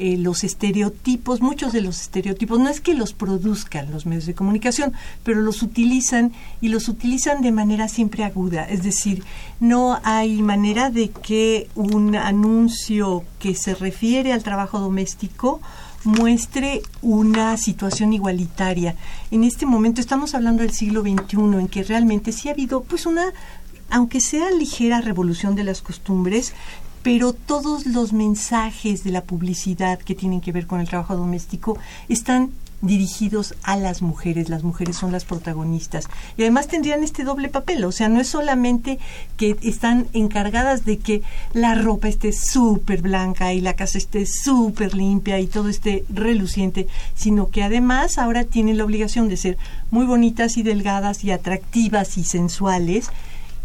Eh, los estereotipos, muchos de los estereotipos, no es que los produzcan los medios de comunicación, pero los utilizan y los utilizan de manera siempre aguda. Es decir, no hay manera de que un anuncio que se refiere al trabajo doméstico muestre una situación igualitaria. En este momento estamos hablando del siglo XXI, en que realmente sí ha habido pues una, aunque sea ligera revolución de las costumbres, pero todos los mensajes de la publicidad que tienen que ver con el trabajo doméstico están dirigidos a las mujeres, las mujeres son las protagonistas. Y además tendrían este doble papel, o sea, no es solamente que están encargadas de que la ropa esté súper blanca y la casa esté súper limpia y todo esté reluciente, sino que además ahora tienen la obligación de ser muy bonitas y delgadas y atractivas y sensuales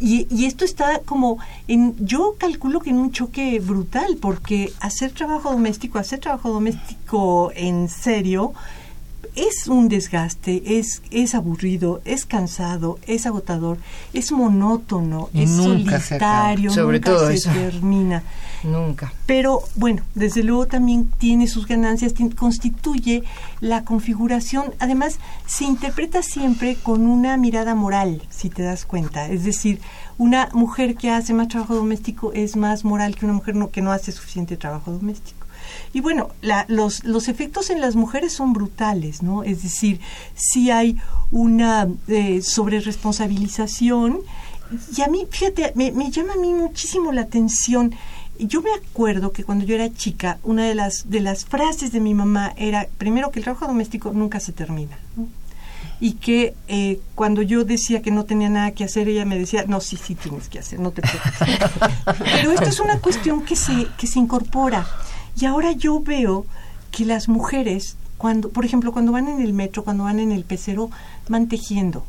y, y esto está como en, yo calculo que en un choque brutal, porque hacer trabajo doméstico, hacer trabajo doméstico en serio, es un desgaste, es, es aburrido, es cansado, es agotador, es monótono, Y es nunca se acaba. solitario, Sobre nunca todo se eso. termina. Nunca. Pero bueno, desde luego también tiene sus ganancias, constituye la configuración, además se interpreta siempre con una mirada moral, si te das cuenta. Es decir, una mujer que hace más trabajo doméstico es más moral que una mujer no- que no hace suficiente trabajo doméstico. Y bueno, la- los, los efectos en las mujeres son brutales, ¿no? Es decir, si hay una eh, sobreresponsabilización. Y a mí, fíjate, me, me llama a mí muchísimo la atención. Yo me acuerdo que cuando yo era chica, una de las, de las frases de mi mamá era, primero, que el trabajo doméstico nunca se termina. ¿no? Y que eh, cuando yo decía que no tenía nada que hacer, ella me decía, no, sí, sí tienes que hacer, no te preocupes. Pero esto es una cuestión que se, que se incorpora. Y ahora yo veo que las mujeres, cuando, por ejemplo, cuando van en el metro, cuando van en el pecero, van tejiendo.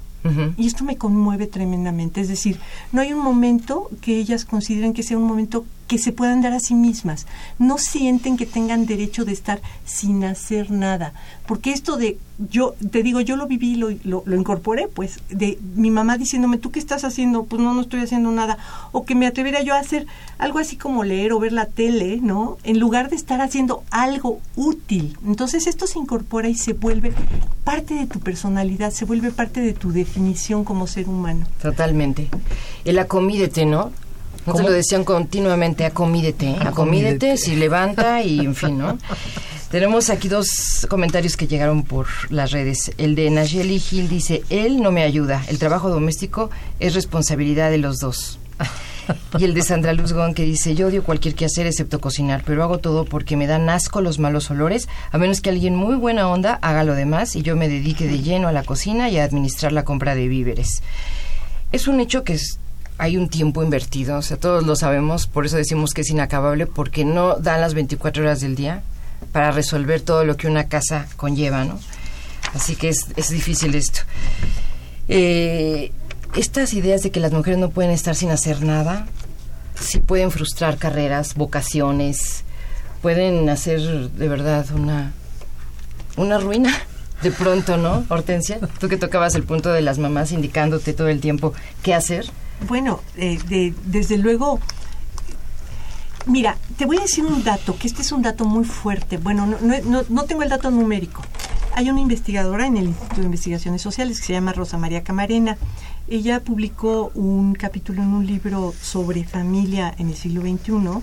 Y esto me conmueve tremendamente. Es decir, no hay un momento que ellas consideren que sea un momento que se puedan dar a sí mismas. No sienten que tengan derecho de estar sin hacer nada. Porque esto de, yo te digo, yo lo viví, lo, lo, lo incorporé, pues, de mi mamá diciéndome, ¿tú qué estás haciendo? Pues no, no estoy haciendo nada. O que me atreviera yo a hacer algo así como leer o ver la tele, ¿no? En lugar de estar haciendo algo útil. Entonces esto se incorpora y se vuelve parte de tu personalidad, se vuelve parte de tu definición como ser humano. Totalmente. El acomídete, ¿no? No lo decían continuamente, acomídete, ¿eh? acomídete, Acomídete. si levanta y en fin, ¿no? Tenemos aquí dos comentarios que llegaron por las redes. El de Nayeli Gil dice, él no me ayuda, el trabajo doméstico es responsabilidad de los dos. Y el de Sandra Luz Gon que dice, yo odio cualquier quehacer excepto cocinar, pero hago todo porque me dan asco los malos olores, a menos que alguien muy buena onda haga lo demás y yo me dedique de lleno a la cocina y a administrar la compra de víveres. Es un hecho que es- hay un tiempo invertido, o sea, todos lo sabemos, por eso decimos que es inacabable, porque no dan las 24 horas del día para resolver todo lo que una casa conlleva, ¿no? Así que es, es difícil esto. Eh, estas ideas de que las mujeres no pueden estar sin hacer nada, sí pueden frustrar carreras, vocaciones, pueden hacer de verdad una, una ruina. De pronto, ¿no, Hortensia? Tú que tocabas el punto de las mamás indicándote todo el tiempo qué hacer. Bueno, eh, de- desde luego, mira, te voy a decir un dato, que este es un dato muy fuerte. Bueno, no, no, no- no tengo el dato numérico. Hay una investigadora en el Instituto de Investigaciones Sociales que se llama Rosa María Camarena. Ella publicó un capítulo en un libro sobre familia en el siglo XXI.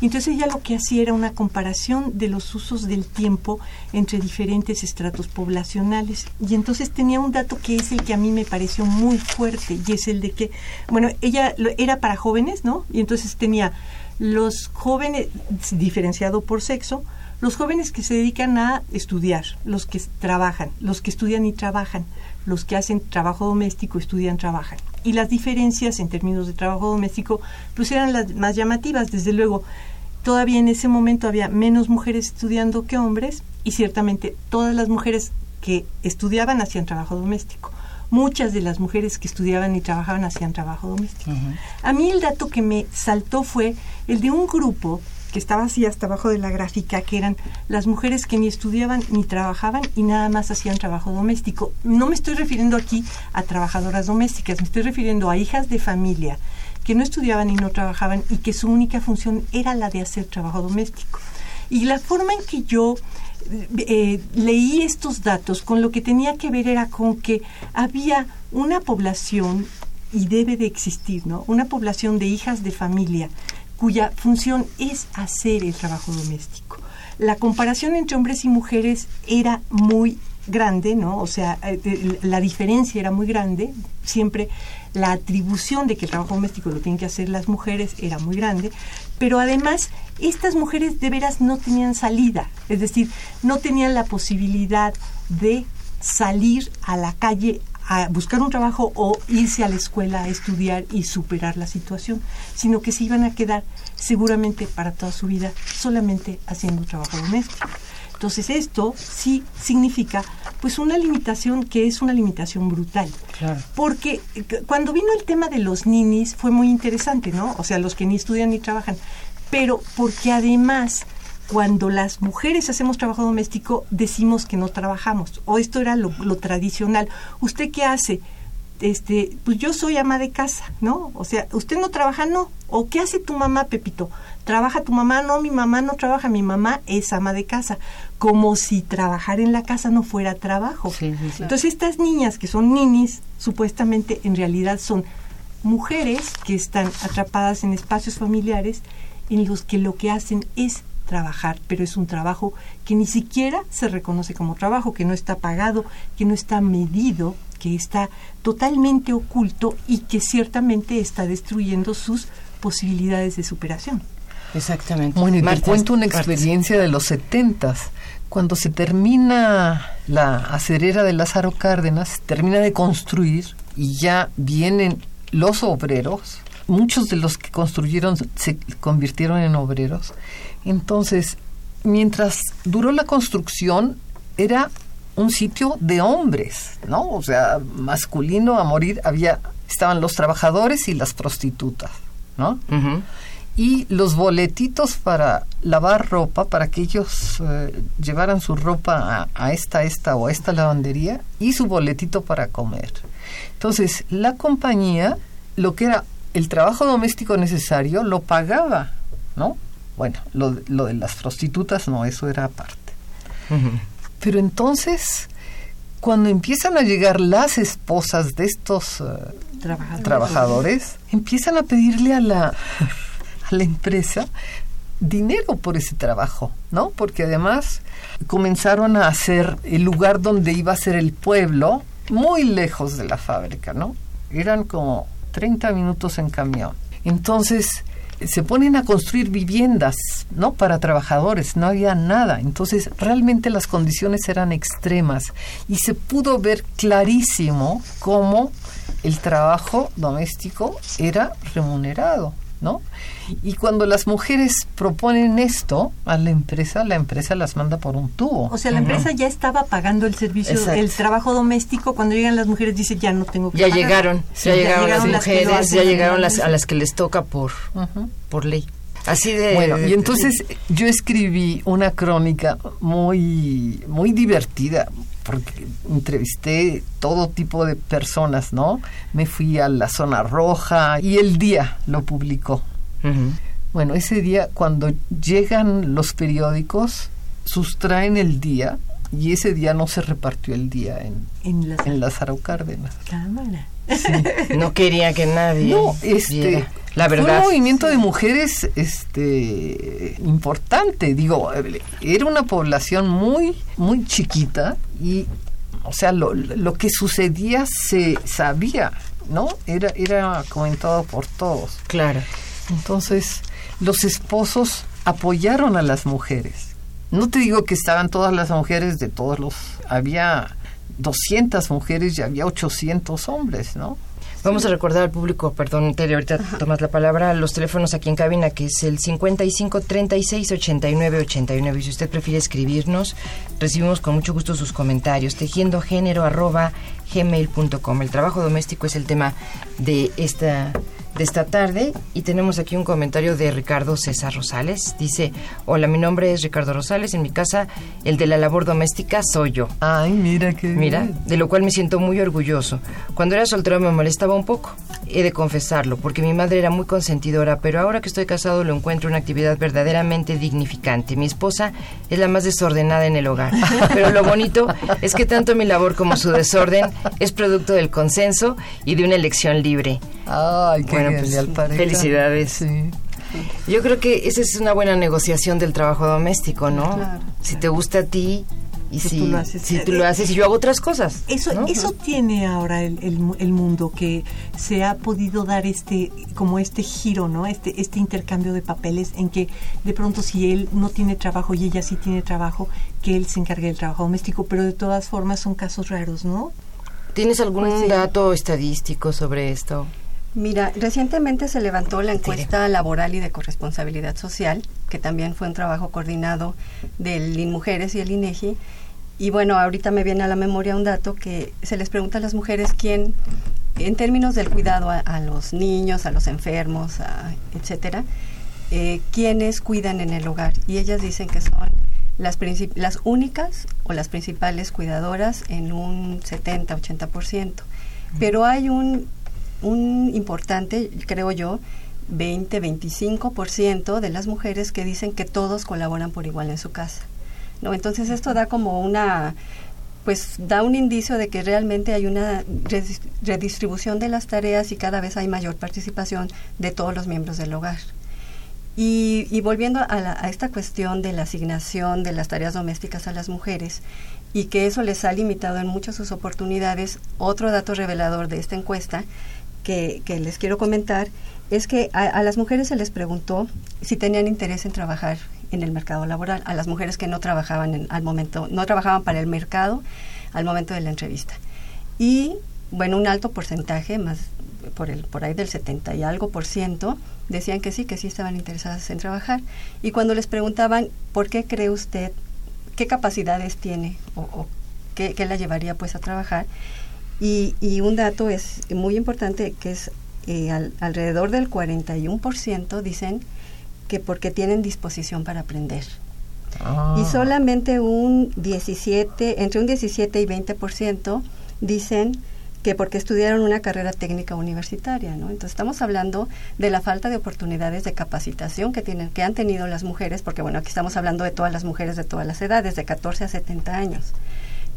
Entonces ella lo que hacía era una comparación de los usos del tiempo entre diferentes estratos poblacionales. Y entonces tenía un dato que es el que a mí me pareció muy fuerte, y es el de que, bueno, ella era para jóvenes, ¿no? Y entonces tenía los jóvenes diferenciado por sexo, los jóvenes que se dedican a estudiar, los que trabajan, los que estudian y trabajan, los que hacen trabajo doméstico, estudian, trabajan. Y las diferencias en términos de trabajo doméstico, pues eran las más llamativas, desde luego. Todavía en ese momento había menos mujeres estudiando que hombres y ciertamente todas las mujeres que estudiaban hacían trabajo doméstico. Muchas de las mujeres que estudiaban y trabajaban hacían trabajo doméstico. A mí el dato que me saltó fue el de un grupo que estaba así hasta abajo de la gráfica, que eran las mujeres que ni estudiaban ni trabajaban y nada más hacían trabajo doméstico. No me estoy refiriendo aquí a trabajadoras domésticas, me estoy refiriendo a hijas de familia que no estudiaban y no trabajaban y que su única función era la de hacer trabajo doméstico. Y la forma en que yo eh, leí estos datos con lo que tenía que ver era con que había una población y debe de existir, ¿no? Una población de hijas de familia cuya función es hacer el trabajo doméstico. La comparación entre hombres y mujeres era muy grande, ¿no? O sea, eh, eh, la diferencia era muy grande. Siempre la atribución de que el trabajo doméstico lo tienen que hacer las mujeres era muy grande, pero además estas mujeres de veras no tenían salida, es decir, no tenían la posibilidad de salir a la calle a buscar un trabajo o irse a la escuela a estudiar y superar la situación, sino que se iban a quedar seguramente para toda su vida solamente haciendo trabajo doméstico. Entonces esto sí significa pues una limitación que es una limitación brutal. Porque eh, cuando vino el tema de los ninis fue muy interesante, ¿no? O sea, los que ni estudian ni trabajan. Pero porque además cuando las mujeres hacemos trabajo doméstico decimos que no trabajamos o esto era lo, lo tradicional. ¿Usted qué hace? Este, pues yo soy ama de casa, ¿no? O sea, usted no trabaja, no. ¿O qué hace tu mamá, Pepito? ¿Trabaja tu mamá? No, mi mamá no trabaja, mi mamá es ama de casa. Como si trabajar en la casa no fuera trabajo. Entonces estas niñas que son ninis, supuestamente en realidad son mujeres que están atrapadas en espacios familiares en los que lo que hacen es trabajar, pero es un trabajo que ni siquiera se reconoce como trabajo, que no está pagado, que no está medido, que está totalmente oculto y que ciertamente está destruyendo sus posibilidades de superación. Exactamente. Bueno, y te cuento una Marta. experiencia de los setentas. Cuando se termina la acerera de Lázaro Cárdenas, se termina de construir y ya vienen los obreros. Muchos de los que construyeron se convirtieron en obreros. Entonces, mientras duró la construcción, era un sitio de hombres, ¿no? O sea, masculino a morir. Había, estaban los trabajadores y las prostitutas, ¿no? y los boletitos para lavar ropa, para que ellos eh, llevaran su ropa a, a esta, esta o a esta lavandería y su boletito para comer. Entonces, la compañía, lo que era el trabajo doméstico necesario, lo pagaba, ¿no? Bueno, lo, lo de las prostitutas no, eso era aparte. Pero entonces, cuando empiezan a llegar las esposas de estos eh, trabajadores, empiezan a pedirle a la, a la empresa dinero por ese trabajo, ¿no? Porque además comenzaron a hacer el lugar donde iba a ser el pueblo muy lejos de la fábrica, ¿no? Eran como 30 minutos en camión. Entonces se ponen a construir viviendas, ¿no? Para trabajadores, no había nada. Entonces realmente las condiciones eran extremas y se pudo ver clarísimo cómo el trabajo doméstico era remunerado, ¿no? Y cuando las mujeres proponen esto a la empresa, la empresa las manda por un tubo. O sea, la empresa ya estaba pagando el servicio, Exacto. el trabajo doméstico. Cuando llegan las mujeres, dice ya no tengo que Ya pagar. llegaron, Sí, ya, llegaron las mujeres, ya llegaron las, a las que les toca por, por ley. Así de... Bueno, y entonces yo escribí una crónica muy, muy divertida, porque entrevisté todo tipo de personas, ¿no? Me fui a la zona roja y el día lo publicó. Bueno, ese día cuando llegan los periódicos, sustraen el día y ese día no se repartió el día en, en, las... Lázaro Cárdenas. Cámara. No quería que nadie No, este, viera. La fue verdad. un movimiento de mujeres este importante, digo, era una población muy muy chiquita y o sea, lo, lo que sucedía se sabía, ¿no? Era era comentado por todos. Claro. Entonces, los esposos apoyaron a las mujeres. No te digo que estaban todas las mujeres de todos los... Había 200 mujeres y había 800 hombres, ¿no? Vamos a recordar al público, perdón, Tere, ahorita tomas la palabra, los teléfonos aquí en cabina, que es el 55 36 89 89. Y si usted prefiere escribirnos, recibimos con mucho gusto sus comentarios. Tejiendo género arroba gmail.com. El trabajo doméstico es el tema de esta de esta tarde y tenemos aquí un comentario de Ricardo César Rosales. Dice, hola, mi nombre es Ricardo Rosales, en mi casa el de la labor doméstica soy yo. Ay, mira qué Mira, de lo cual me siento muy orgulloso. Cuando era soltero me molestaba un poco, he de confesarlo, porque mi madre era muy consentidora, pero ahora que estoy casado lo encuentro una actividad verdaderamente dignificante. Mi esposa es la más desordenada en el hogar, pero lo bonito es que tanto mi labor como su desorden es producto del consenso y de una elección libre. Ay, qué Bueno, pues, felicidades. Sí. Yo creo que esa es una buena negociación del trabajo doméstico, ¿no? Claro. Si te gusta a ti y Si si, tú lo haces. si tú lo haces y yo hago otras cosas. Eso, ¿no? eso tiene ahora el, el el mundo, que se ha podido dar este, como este giro, ¿no? Este, este intercambio de papeles en que de pronto si él no tiene trabajo y ella sí tiene trabajo, que él se encargue del trabajo doméstico, pero de todas formas son casos raros, ¿no? ¿Tienes algún Pues dato estadístico sobre esto? Mira, recientemente se levantó la encuesta laboral y de corresponsabilidad social, que también fue un trabajo coordinado del INMujeres y el INEGI. Y bueno, ahorita me viene a la memoria un dato que se les pregunta a las mujeres quién, en términos del cuidado a, a los niños, a los enfermos, a- etcétera, eh, quiénes cuidan en el hogar. Y ellas dicen que son las, las únicas o las principales cuidadoras en un 70-80%. Pero hay un, un importante, creo yo, 20-25% de las mujeres que dicen que todos colaboran por igual en su casa. ¿no? Entonces esto da como una, pues da un indicio de que realmente hay una redis- redistribución de las tareas y cada vez hay mayor participación de todos los miembros del hogar. Y, y volviendo a, la- a esta cuestión de la asignación de las tareas domésticas a las mujeres y que eso les ha limitado en muchas sus oportunidades, otro dato revelador de esta encuesta que, les quiero comentar es que a, las mujeres se les preguntó si tenían interés en trabajar en el mercado laboral, a las mujeres que no trabajaban en- al momento, no trabajaban para el mercado al momento de la entrevista. Y bueno, un alto porcentaje, más por, el, por ahí del 70 y algo por ciento, decían que sí, que sí estaban interesadas en trabajar. Y cuando les preguntaban, ¿por qué cree usted, qué capacidades tiene o, o qué, qué la llevaría pues a trabajar? Y, y un dato es muy importante, que es eh, al- alrededor del 41% dicen que porque tienen disposición para aprender. Ah. Y solamente un 17, entre un 17 y 20% dicen que porque estudiaron una carrera técnica universitaria, ¿no? Entonces estamos hablando de la falta de oportunidades de capacitación que tienen, que han tenido las mujeres, porque bueno, aquí estamos hablando de todas las mujeres de todas las edades, de 14 a 70 años.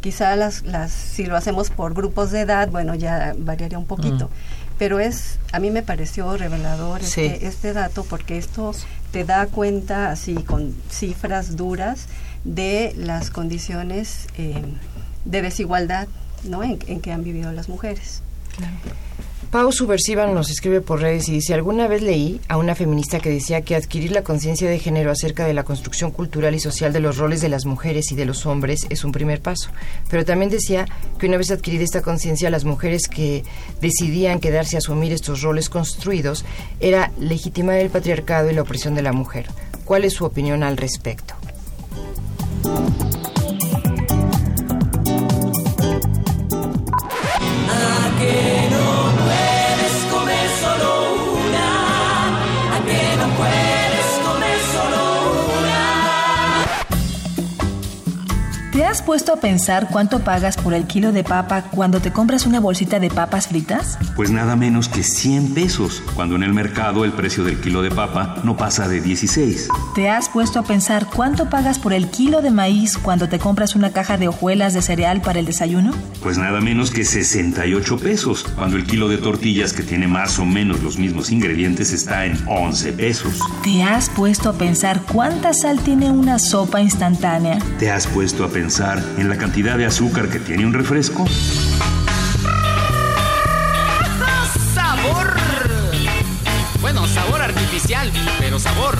Quizá las, las, si lo hacemos por grupos de edad, bueno, ya variaría un poquito. Pero es, a mí me pareció revelador Sí. este, este dato porque esto te da cuenta así con cifras duras de las condiciones eh, de desigualdad ¿no? en, en que han vivido las mujeres. Pau Subversiva nos escribe por redes y dice, alguna vez leí a una feminista que decía que adquirir la conciencia de género acerca de la construcción cultural y social de los roles de las mujeres y de los hombres es un primer paso. Pero también decía que una vez adquirida esta conciencia, las mujeres que decidían quedarse a asumir estos roles construidos era legitimar el patriarcado y la opresión de la mujer. ¿Cuál es su opinión al respecto? Puesto a pensar cuánto pagas por el kilo de papa cuando te compras una bolsita de papas fritas? Pues nada menos que 100 pesos, cuando en el mercado el precio del kilo de papa no pasa de 16. ¿Te has puesto a pensar cuánto pagas por el kilo de maíz cuando te compras una caja de hojuelas de cereal para el desayuno? Pues nada menos que 68 pesos, cuando el kilo de tortillas que tiene más o menos los mismos ingredientes está en 11 pesos. ¿Te has puesto a pensar cuánta sal tiene una sopa instantánea? ¿Te has puesto a pensar en la cantidad de azúcar que tiene un refresco? ¡Sabor! Bueno, sabor artificial, pero sabor.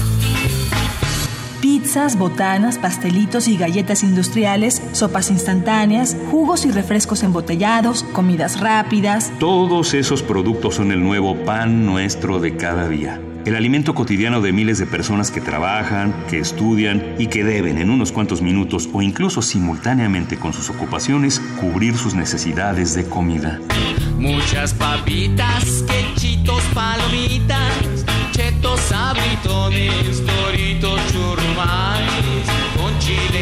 pizzas, botanas, pastelitos y galletas industriales, sopas instantáneas, jugos y refrescos embotellados, comidas rápidas. Todos esos productos son el nuevo pan nuestro de cada día. El alimento cotidiano de miles de personas que trabajan, que estudian y que deben en unos cuantos minutos o incluso simultáneamente con sus ocupaciones cubrir sus necesidades de comida. Muchas papitas, quechitos, palomitas, chetos, sabritones, doritos, churrumais, con chile.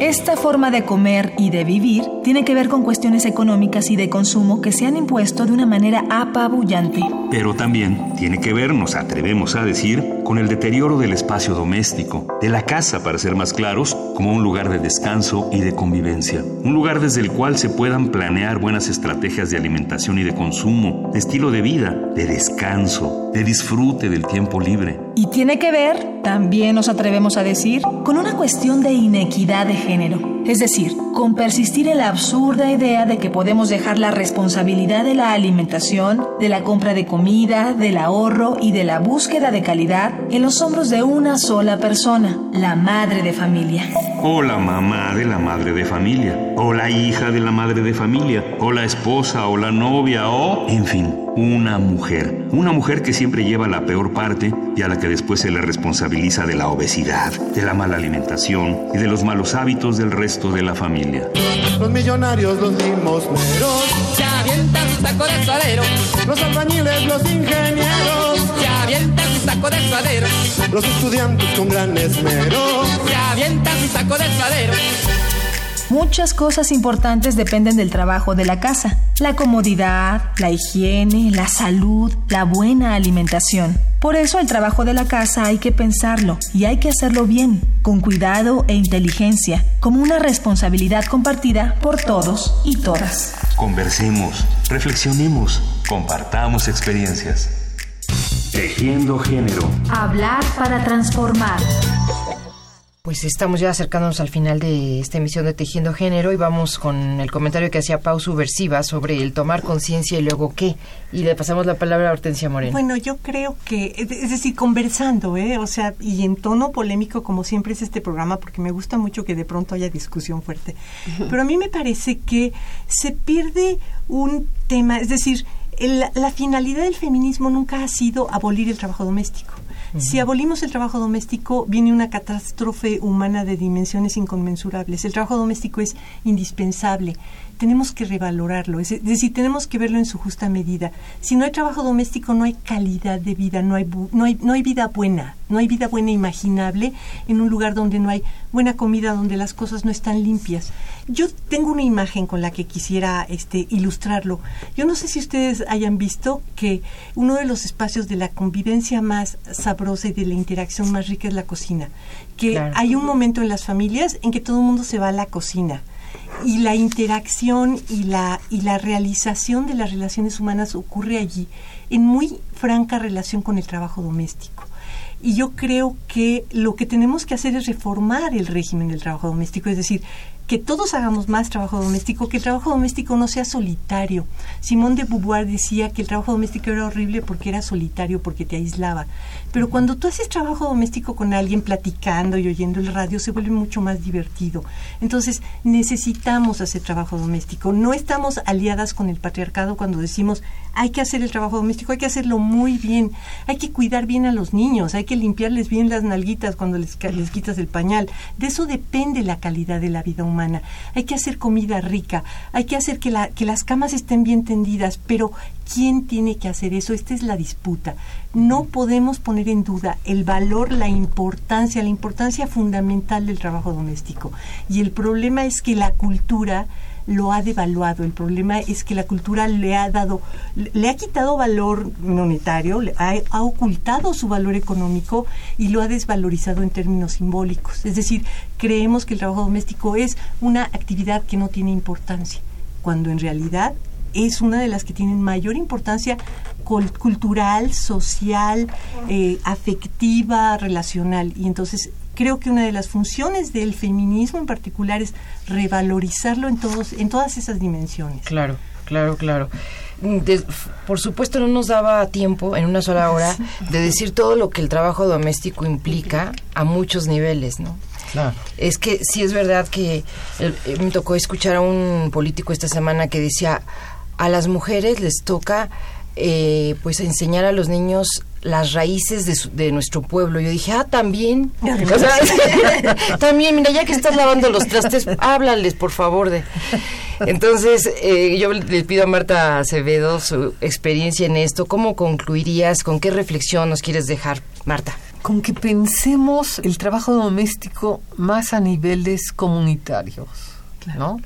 Esta forma de comer y de vivir tiene que ver con cuestiones económicas y de consumo que se han impuesto de una manera apabullante. Pero también tiene que ver, nos atrevemos a decir, con el deterioro del espacio doméstico, de la casa, para ser más claros, como un lugar de descanso y de convivencia. Un lugar desde el cual se puedan planear buenas estrategias de alimentación y de consumo, de estilo de vida, de descanso, de disfrute del tiempo libre. Y tiene que ver, también nos atrevemos a decir, con una cuestión de inequidad de género. Es decir, con persistir en la absurda idea de que podemos dejar la responsabilidad de la alimentación, de la compra de comida, del ahorro y de la búsqueda de calidad en los hombros de una sola persona, la madre de familia. O la mamá de la madre de familia, o la hija de la madre de familia, o la esposa, o la novia, o, en fin, una mujer. Una mujer que siempre lleva la peor parte y a la que después se le responsabiliza de la obesidad, de la mala alimentación y de los malos hábitos del resto de la familia. Los millonarios, los limosneros, Se avientan su saco de suadero, los albañiles, los ingenieros, se avientan su saco de suadero, los estudiantes con gran esmero. se avientan su saco de suadero. Muchas cosas importantes dependen del trabajo de la casa. La comodidad, la higiene, la salud, la buena alimentación. Por eso el trabajo de la casa hay que pensarlo y hay que hacerlo bien, con cuidado e inteligencia, como una responsabilidad compartida por todos y todas. Conversemos, reflexionemos, compartamos experiencias. Tejiendo género. Hablar para transformar. Pues estamos ya acercándonos al final de esta emisión de Tejiendo Género y vamos con el comentario que hacía Pau Subversiva sobre el tomar conciencia y luego qué. Y le pasamos la palabra a Hortensia Moreno. Bueno, yo creo que, es decir, conversando, ¿eh? O sea, y en tono polémico, como siempre es este programa, porque me gusta mucho que de pronto haya discusión fuerte. Pero a mí me parece que se pierde un tema, es decir, el- la finalidad del feminismo nunca ha sido abolir el trabajo doméstico. Si abolimos el trabajo doméstico, viene una catástrofe humana de dimensiones inconmensurables. El trabajo doméstico es indispensable. Tenemos que revalorarlo, es decir, tenemos que verlo en su justa medida. Si no hay trabajo doméstico, no hay calidad de vida, no hay, no hay, no hay vida buena, no hay vida buena imaginable en un lugar donde no hay buena comida, donde las cosas no están limpias. Yo tengo una imagen con la que quisiera este, ilustrarlo. Yo no sé si ustedes hayan visto que uno de los espacios de la convivencia más sabrosa y de la interacción más rica es la cocina. Que Claro. hay un momento en las familias en que todo el mundo se va a la cocina y la interacción y la y la realización de las relaciones humanas ocurre allí en muy franca relación con el trabajo doméstico. Y yo creo que lo que tenemos que hacer es reformar el régimen del trabajo doméstico, es decir, que todos hagamos más trabajo doméstico, que el trabajo doméstico no sea solitario. Simón de Beauvoir decía que el trabajo doméstico era horrible porque era solitario, porque te aislaba. Pero cuando tú haces trabajo doméstico con alguien platicando y oyendo el radio, se vuelve mucho más divertido. Entonces, necesitamos hacer trabajo doméstico. No estamos aliadas con el patriarcado cuando decimos hay que hacer el trabajo doméstico, hay que hacerlo muy bien, hay que cuidar bien a los niños, hay que limpiarles bien las nalguitas cuando les, les quitas el pañal. De eso depende la calidad de la vida humana. Hay que hacer comida rica, hay que hacer que, que las camas estén bien tendidas, pero ¿quién tiene que hacer eso? Esta es la disputa. No podemos poner en duda el valor, la importancia, la importancia fundamental del trabajo doméstico. Y el problema es que la cultura lo ha devaluado. El problema es que la cultura le ha dado, le ha quitado valor monetario, ha ocultado su valor económico y lo ha desvalorizado en términos simbólicos. Es decir, creemos que el trabajo doméstico es una actividad que no tiene importancia, cuando en realidad es una de las que tienen mayor importancia cul- cultural, social, eh, afectiva, relacional. Y entonces creo que una de las funciones del feminismo en particular es revalorizarlo en todos, en todas esas dimensiones. Claro, claro, claro. de- por supuesto no nos daba tiempo en una sola hora de decir todo lo que el trabajo doméstico implica a muchos niveles, ¿no? Claro. Es que sí es verdad que eh, me tocó escuchar a un político esta semana que decía a las mujeres les toca eh, pues enseñar a los niños las raíces de, su- de nuestro pueblo. Yo dije, ah, también. O sea, también, mira, ya que estás lavando los trastes, háblales, por favor. de Entonces, eh, yo le pido a Marta Acevedo su experiencia en esto. ¿Cómo concluirías? ¿Con qué reflexión nos quieres dejar, Marta? Con que pensemos el trabajo doméstico más a niveles comunitarios, ¿no?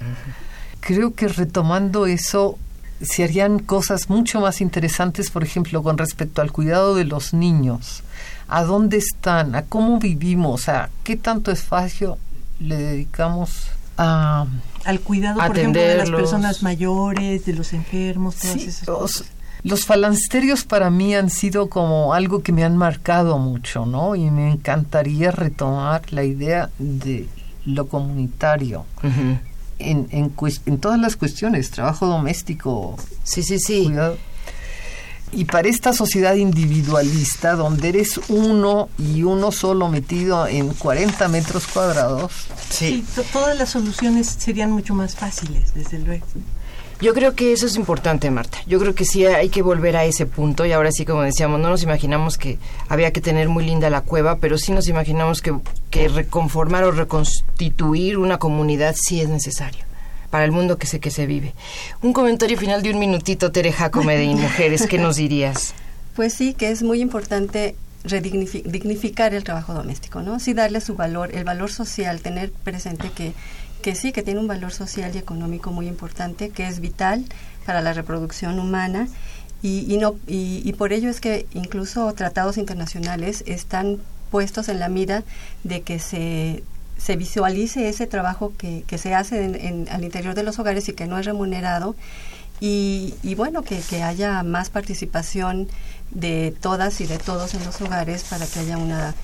Creo que retomando eso se harían cosas mucho más interesantes, por ejemplo, con respecto al cuidado de los niños. ¿A dónde están? ¿A cómo vivimos? ¿A qué tanto espacio le dedicamos a Al cuidado, por ejemplo, de las personas mayores, de los enfermos, todas Sí, esas los, cosas. los falansterios para mí han sido como algo que me han marcado mucho, ¿no? Y me encantaría retomar la idea de lo comunitario. En, en, todas las cuestiones, trabajo doméstico. Sí, sí, sí. Y para esta sociedad individualista, donde eres uno y uno solo metido en 40 metros cuadrados, Sí, to- todas las soluciones serían mucho más fáciles, desde luego. Yo creo que eso es importante, Marta. Yo creo que sí hay que volver a ese punto y ahora sí, como decíamos, no nos imaginamos que había que tener muy linda la cueva, pero sí nos imaginamos que, que reconformar o reconstituir una comunidad sí es necesario para el mundo que sé que se vive. Un comentario final de un minutito, Tere Jacome de Mujeres, ¿qué nos dirías? Pues sí, que es muy importante redignifi- dignificar el trabajo doméstico, ¿no? Sí darle su valor, el valor social, tener presente que, que sí, que tiene un valor social y económico muy importante, que es vital para la reproducción humana. Y, no, y, y por ello es que incluso tratados internacionales están puestos en la mira de que se se visualice ese trabajo que, que se hace en- en- al interior de los hogares y que no es remunerado. Y, y bueno, que, que haya más participación de todas y de todos en los hogares para que haya una,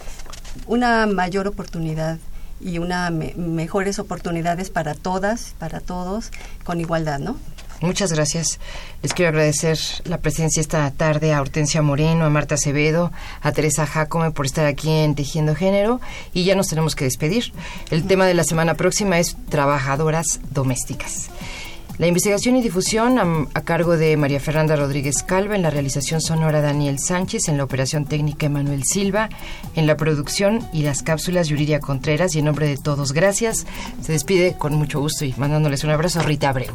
una mayor oportunidad y una me- mejores oportunidades para todas, para todos, con igualdad, ¿no? Muchas gracias. Les quiero agradecer la presencia esta tarde a Hortensia Moreno, a Marta Acevedo, a Teresa Jacome por estar aquí en Tejiendo Género y ya nos tenemos que despedir. El tema de la semana próxima es trabajadoras domésticas. La investigación y difusión a, cargo de María Fernanda Rodríguez Calva, en la realización sonora Daniel Sánchez, en la operación técnica Emanuel Silva, en la producción y las cápsulas Yuriria Contreras y en nombre de todos, gracias. Se despide con mucho gusto y mandándoles un abrazo Rita Abreu.